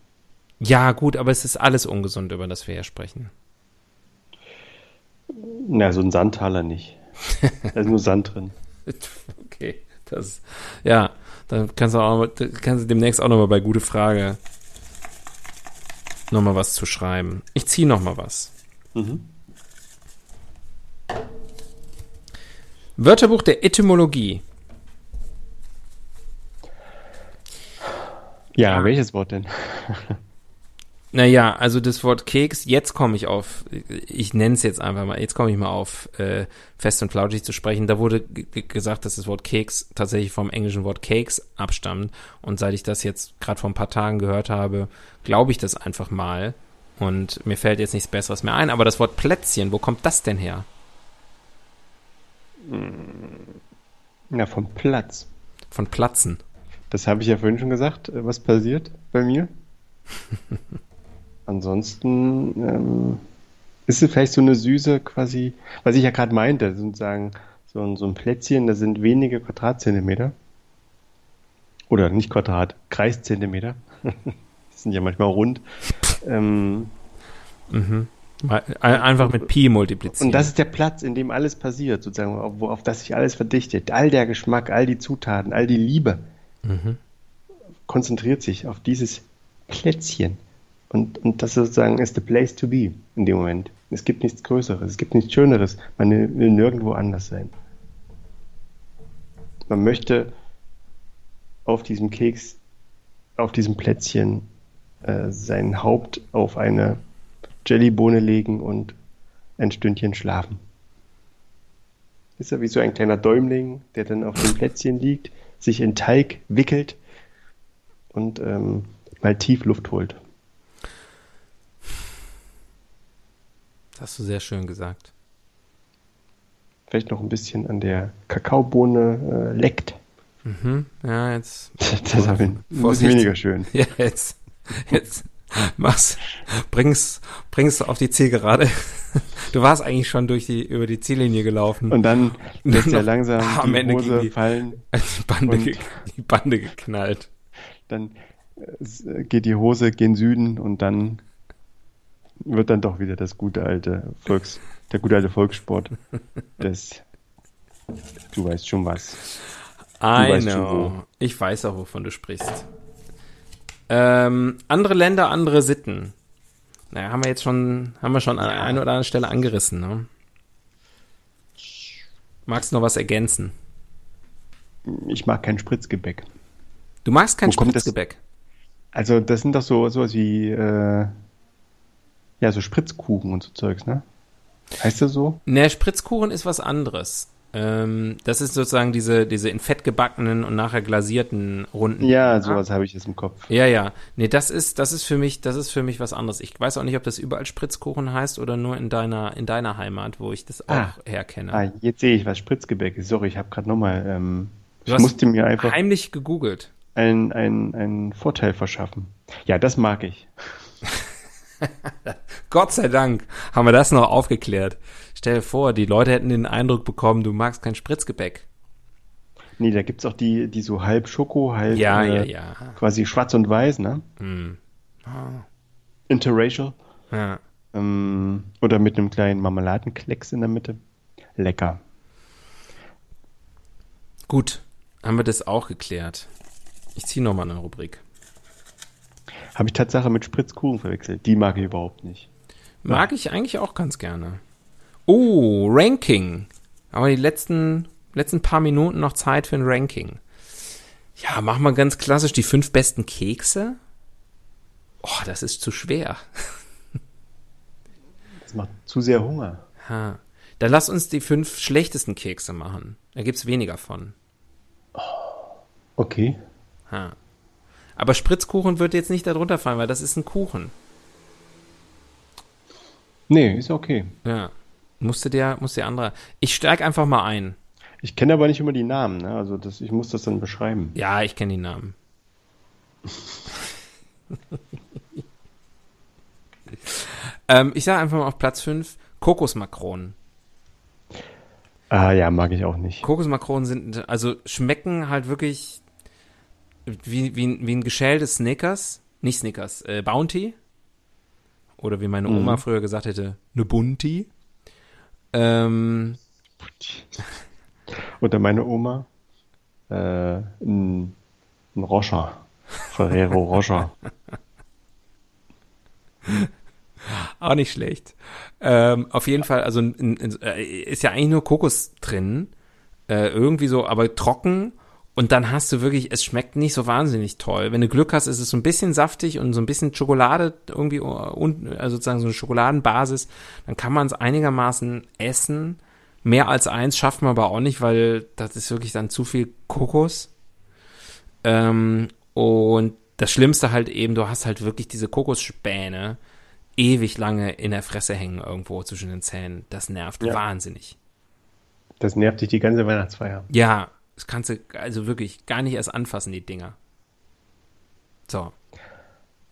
Ja, gut, aber es ist alles ungesund, über das wir hier sprechen. Na, so ein Sandtaler nicht. da ist nur Sand drin. Okay, das, ja, dann kannst du auch, kannst du demnächst auch nochmal bei Gute Frage nochmal was zu schreiben. Ich ziehe nochmal was. Mhm. Wörterbuch der Etymologie. Ja, welches Wort denn? Naja, also das Wort Keks, jetzt komme ich auf, ich nenne es jetzt einfach mal, jetzt komme ich mal auf äh, fest und flauschig zu sprechen. Da wurde gesagt, dass das Wort Keks tatsächlich vom englischen Wort Cakes abstammt. Und seit ich das jetzt gerade vor ein paar Tagen gehört habe, glaube ich das einfach mal. Und mir fällt jetzt nichts Besseres mehr ein. Aber das Wort Plätzchen, wo kommt das denn her? Na, vom Platz. Von Platzen. Das habe ich ja vorhin schon gesagt, was passiert bei mir. Ansonsten ähm, ist es vielleicht so eine süße quasi, was ich ja gerade meinte, sozusagen so ein, so ein Plätzchen, da sind wenige Quadratzentimeter. Oder nicht Quadrat, Kreiszentimeter. die sind ja manchmal rund. Ähm, mhm. Einfach mit Pi multiplizieren. Und das ist der Platz, in dem alles passiert, sozusagen, auf, auf das sich alles verdichtet. All der Geschmack, all die Zutaten, all die Liebe mhm. konzentriert sich auf dieses Plätzchen. Und, und das sozusagen ist the place to be in dem Moment. Es gibt nichts Größeres, es gibt nichts Schöneres. Man will nirgendwo anders sein. Man möchte auf diesem Keks, auf diesem Plätzchen äh, sein Haupt auf eine Jellybohne legen und ein Stündchen schlafen. Ist ja wie so ein kleiner Däumling, der dann auf dem Plätzchen liegt, sich in Teig wickelt und ähm, mal tief Luft holt. Hast du sehr schön gesagt. Vielleicht noch ein bisschen an der Kakaobohne äh, leckt. Mhm. Ja, jetzt. das ist weniger schön. Ja, jetzt. Jetzt. Mach's. Bring's, bring's auf die Zielgerade. Du warst eigentlich schon durch die, über die Ziellinie gelaufen. Und dann lässt er langsam ah, am die Ende Hose die, fallen. Die Bande, ge, die Bande geknallt. Dann äh, geht die Hose gen Süden und dann wird dann doch wieder das gute alte Volks, der gute alte Volkssport des, du weißt schon was. Du I know. Ich weiß auch, wovon du sprichst. Ähm, andere Länder, andere Sitten. Naja, haben wir jetzt schon, haben wir schon an einer oder anderen Stelle angerissen, ne? Magst du noch was ergänzen? Ich mag kein Spritzgebäck. Du magst kein Wo Spritzgebäck? Also, das sind doch so sowas wie äh, ja, so Spritzkuchen und so Zeugs, ne? Heißt das so? Ne, Spritzkuchen ist was anderes. Ähm, das ist sozusagen diese, diese in Fett gebackenen und nachher glasierten Runden. Ja, sowas habe ich jetzt im Kopf. Ja, ja. Nee, das ist, das ist für mich, das ist für mich was anderes. Ich weiß auch nicht, ob das überall Spritzkuchen heißt oder nur in deiner, in deiner Heimat, wo ich das auch ah, herkenne. Ah, jetzt sehe ich, was Spritzgebäck ist. Sorry, ich habe gerade nochmal, ähm, ich musste mir einfach heimlich gegoogelt. Einen, einen, einen Vorteil verschaffen. Ja, das mag ich. Gott sei Dank haben wir das noch aufgeklärt. Stell dir vor, die Leute hätten den Eindruck bekommen, du magst kein Spritzgebäck. Nee, da gibt's auch die, die so halb Schoko, halb Ja, äh, ja, ja. quasi schwarz und weiß, ne? Hm. Ah, Interracial. ja. Ähm, oder mit einem kleinen Marmeladenklecks in der Mitte. Lecker. Gut, haben wir das auch geklärt. Ich ziehe nochmal eine Rubrik. Habe ich Tatsache mit Spritzkuchen verwechselt. Die mag ich überhaupt nicht. Mag ich eigentlich auch ganz gerne. Oh, Ranking. Aber die letzten, letzten paar Minuten noch Zeit für ein Ranking. Ja, machen wir ganz klassisch die fünf besten Kekse. Oh, das ist zu schwer. Das macht zu sehr Hunger. Ha. Dann lass uns die fünf schlechtesten Kekse machen. Da gibt's weniger von. Okay. Ha. Aber Spritzkuchen wird jetzt nicht darunter fallen, weil das ist ein Kuchen. Nee, ist okay. Ja. Musste der, musste der andere. Ich steig einfach mal ein. Ich kenne aber nicht immer die Namen, ne? Also das, ich muss das dann beschreiben. Ja, ich kenne die Namen. ähm, ich sage einfach mal auf Platz 5 Kokosmakronen. Ah ja, mag ich auch nicht. Kokosmakronen sind, also schmecken halt wirklich wie, wie, ein- wie ein geschältes Snickers. Nicht Snickers, äh, Bounty. Oder wie meine Oma Mhm. früher gesagt hätte, ne Bunti. Ähm, Oder meine Oma. Äh, ein, ein Rocher. Ferrero Rocher. Auch nicht schlecht. Ähm, auf jeden Fall, also in, in, äh, ist ja eigentlich nur Kokos drin. Äh, irgendwie so, aber trocken. Und dann hast du wirklich, es schmeckt nicht so wahnsinnig toll. Wenn du Glück hast, ist es so ein bisschen saftig und so ein bisschen Schokolade irgendwie, und, also sozusagen so eine Schokoladenbasis. Dann kann man es einigermaßen essen. Mehr als eins schafft man aber auch nicht, weil das ist wirklich dann zu viel Kokos. Ähm, und das Schlimmste halt eben, du hast halt wirklich diese Kokosspäne ewig lange in der Fresse hängen irgendwo zwischen den Zähnen. Das nervt Ja. wahnsinnig. Das nervt dich die ganze Weihnachtsfeier. Ja, das kannst du also wirklich gar nicht erst anfassen, die Dinger. So.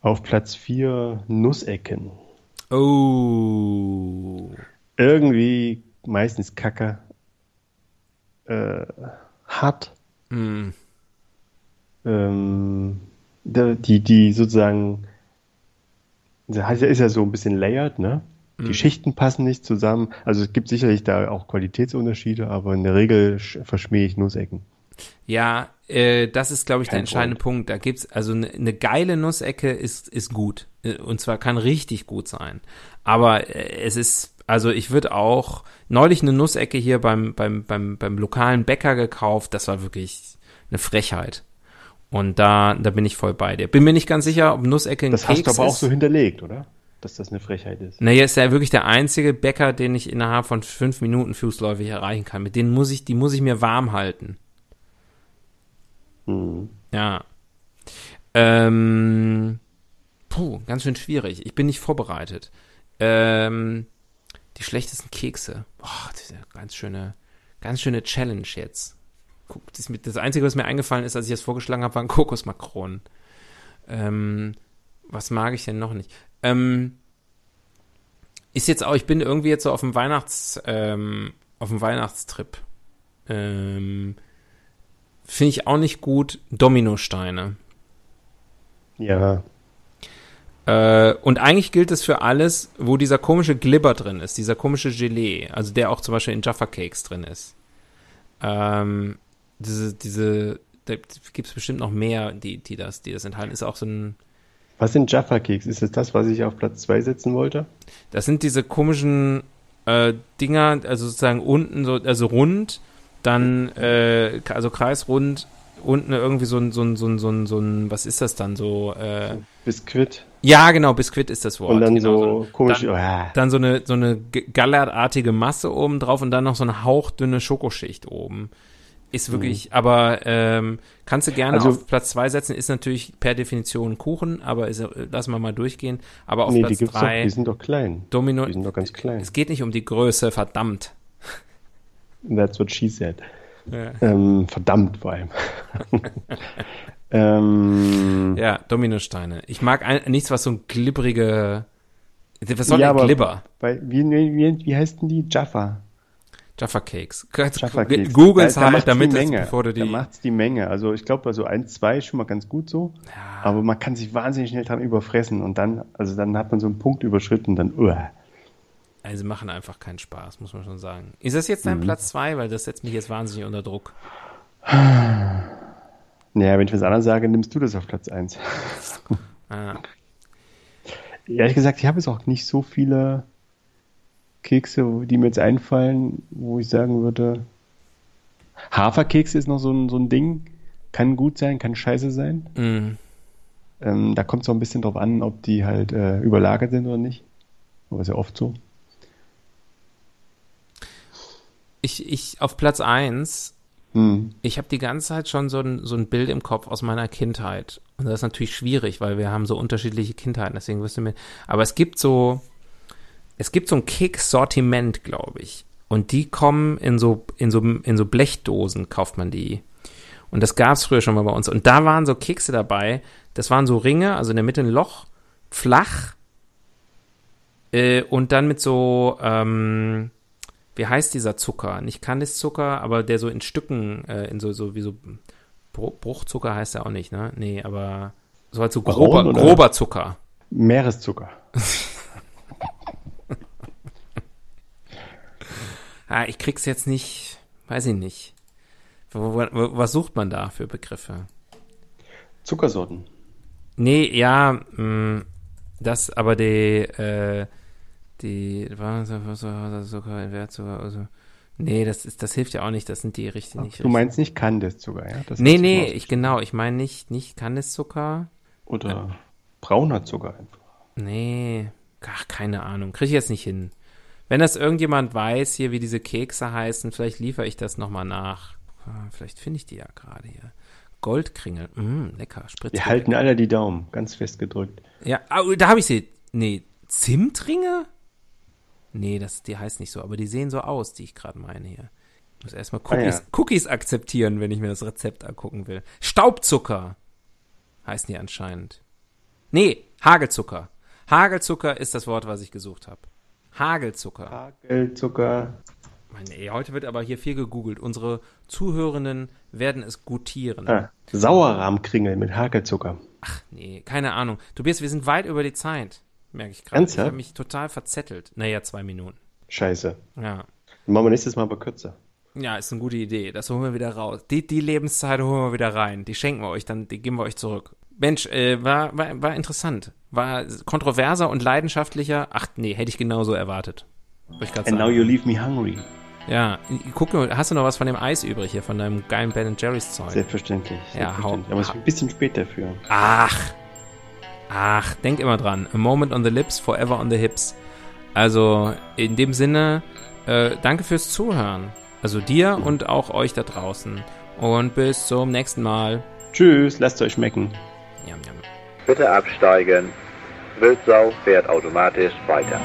Auf Platz 4 Nussecken. Oh. Irgendwie meistens Kacke. Äh, hart. Hm. Ähm, die, die sozusagen, das ist ja so ein bisschen layered, ne? Die Schichten passen nicht zusammen. Also es gibt sicherlich da auch Qualitätsunterschiede, aber in der Regel sch- verschmähe ich Nussecken. Ja, äh, das ist, glaube ich, der Kein entscheidende Punkt. Da gibt's also eine ne geile Nussecke ist ist gut Äh, und zwar kann richtig gut sein. Aber äh, es ist also ich würde auch neulich eine Nussecke hier beim beim beim beim lokalen Bäcker gekauft. Das war wirklich eine Frechheit. Und da da bin ich voll bei dir. Bin mir nicht ganz sicher, ob Nussecke ein Das hast Keks du aber auch ist. so hinterlegt, oder? Dass das eine Frechheit ist. Naja, ist ja wirklich der einzige Bäcker, den ich innerhalb von fünf Minuten fußläufig erreichen kann. Mit denen muss ich, die muss ich mir warm halten. Hm. Ja. Ähm, puh, ganz schön schwierig. Ich bin nicht vorbereitet. Ähm, die schlechtesten Kekse. Boah, das ist ja ganz schöne, ganz schöne Challenge jetzt. Guck, das, das Einzige, was mir eingefallen ist, als ich das vorgeschlagen habe, waren Kokosmakronen. Ähm, was mag ich denn noch nicht? Ähm, ist jetzt auch, ich bin irgendwie jetzt so auf dem Weihnachts, ähm, auf dem Weihnachtstrip. Ähm, Finde ich auch nicht gut. Dominosteine. Ja, Äh, und eigentlich gilt es für alles, wo dieser komische Glibber drin ist, dieser komische Gelee, also der auch zum Beispiel in Jaffa Cakes drin ist. Ähm, diese, diese, da gibt es bestimmt noch mehr, die, die das, die das enthalten. Ist auch so ein, Was sind Jaffa-Keks? Ist es das, was ich auf Platz 2 setzen wollte? das sind diese komischen äh, Dinger, also sozusagen unten so, also rund, dann, äh, also kreisrund, unten irgendwie so ein, so ein, so ein, so ein, so ein, was ist das dann so, äh, Biskuit ja, genau, Biskuit ist das Wort. und dann genau, so komisch. Dann, ah, dann so eine, so eine gallertartige Masse oben drauf und dann noch so eine hauchdünne Schokoschicht oben. Ist wirklich, aber ähm, kannst du gerne Mhm. Also- auf Platz zwei setzen, ist natürlich per Definition Kuchen, aber ist, äh, lassen wir mal durchgehen. Aber auf nee, die Platz gibt's doch, drei die sind doch klein. Domino. Die sind doch ganz klein. Es geht nicht um die Größe, verdammt. That's what she said. Ja, Ähm, verdammt vor allem. ähm, ja Dominosteine. Ich mag ein, nichts, was so ein glibbrige. Was soll Ja, denn Glibber? Weil, wie, wie, wie heißt denn die? Jaffa. Jaffa Cakes. Jaffa Cakes. Googles Da- da halt, die damit es, Menge. bevor du Da die. macht's die Menge. Also ich glaube, also ein, zwei ist schon mal ganz gut so. Ja. Aber man kann sich wahnsinnig schnell dran überfressen und dann, also dann hat man so einen Punkt überschritten, dann, uah. Also machen einfach keinen Spaß, muss man schon sagen. Ist das jetzt dein Mhm. Platz zwei? Weil das setzt mich jetzt wahnsinnig unter Druck. Naja, wenn ich was anderes sage, nimmst du das auf Platz 1. Ah. Ehrlich gesagt, ich habe jetzt auch nicht so viele Kekse, die mir jetzt einfallen, wo ich sagen würde, Haferkekse ist noch so ein, so ein Ding. Kann gut sein, kann scheiße sein. Mm. Ähm, da kommt es auch ein bisschen drauf an, ob die halt äh, überlagert sind oder nicht. Aber ist ja oft so. Ich, ich auf Platz eins Hm. ich habe die ganze Zeit schon so ein, so ein Bild im Kopf aus meiner Kindheit. Und das ist natürlich schwierig, weil wir haben so unterschiedliche Kindheiten, deswegen wirst du mir. Aber es gibt so, es gibt so ein Keks-Sortiment, glaube ich. Und die kommen in so, in so, in so Blechdosen, kauft man die. Und das gab es früher schon mal bei uns. Und da waren so Kekse dabei. Das waren so Ringe, also in der Mitte ein Loch, flach. Äh, und dann mit so, ähm, wie heißt dieser Zucker? Nicht Kandiszucker, aber der so in Stücken, äh, in so, so wie so Bru- Bruchzucker heißt er auch nicht, ne? Nee, aber so halt so grober, grober Zucker. Meereszucker. Ah, ich krieg's jetzt nicht, weiß ich nicht. Was sucht man da für Begriffe? Zuckersorten. Nee, ja, mh, das, aber die, äh, die, was, was, was, Zucker, Wertzucker, also, nee, das ist, das hilft ja auch nicht, das sind die richtig, nicht Du meinst nicht Kandiszucker, ja? Das Nee, nee, ich, genau, ich meine nicht, nicht Kandiszucker. Oder brauner Zucker einfach. Nee, ach, keine Ahnung, kriege ich jetzt nicht hin. Wenn das irgendjemand weiß hier, wie diese Kekse heißen, vielleicht liefere ich das nochmal nach. Ah, Vielleicht finde ich die ja gerade hier. Goldkringel, mm, lecker, Spritz. Wir halten alle die Daumen, ganz fest gedrückt. Ja, au, da habe ich sie. Nee, Zimtringe? Nee, das, die heißt nicht so, aber die sehen so aus, die ich gerade meine hier. Ich muss erstmal Ah, Cookies, ja. Cookies akzeptieren, wenn ich mir das Rezept angucken will. Staubzucker heißen die anscheinend. Nee, Hagelzucker. Hagelzucker ist das Wort, was ich gesucht habe. Hagelzucker. Hagelzucker. Mann, ey, heute wird aber hier viel gegoogelt. Unsere Zuhörenden werden es gutieren. Ah, Sauerrahmkringel mit Hagelzucker. Ach nee, keine Ahnung. Tobias, wir sind weit über die Zeit, merke ich gerade. Ich habe mich total verzettelt. Naja, zwei Minuten. Scheiße. Ja. Dann machen wir nächstes Mal aber kürzer. Ja, ist eine gute Idee. Das holen wir wieder raus. Die, die Lebenszeit holen wir wieder rein. Die schenken wir euch, dann die geben wir euch zurück. Mensch, äh, war, war, war interessant. War kontroverser und leidenschaftlicher. Ach nee, hätte ich genauso erwartet. Ich And now sagen. you leave me hungry. Ja, guck mal, hast du noch was von dem Eis übrig hier, von deinem geilen Ben Jerry's Zeug? Selbstverständlich. Ja, hau-. Aber es ist ein bisschen spät dafür. Ach. Ach, denk immer dran. A moment on the lips, forever on the hips. Also, in dem Sinne, äh, danke fürs Zuhören. Also dir und auch euch da draußen. Und bis zum nächsten Mal. Tschüss, lasst euch schmecken. Yum, yum. Bitte absteigen. Wildsau fährt automatisch weiter.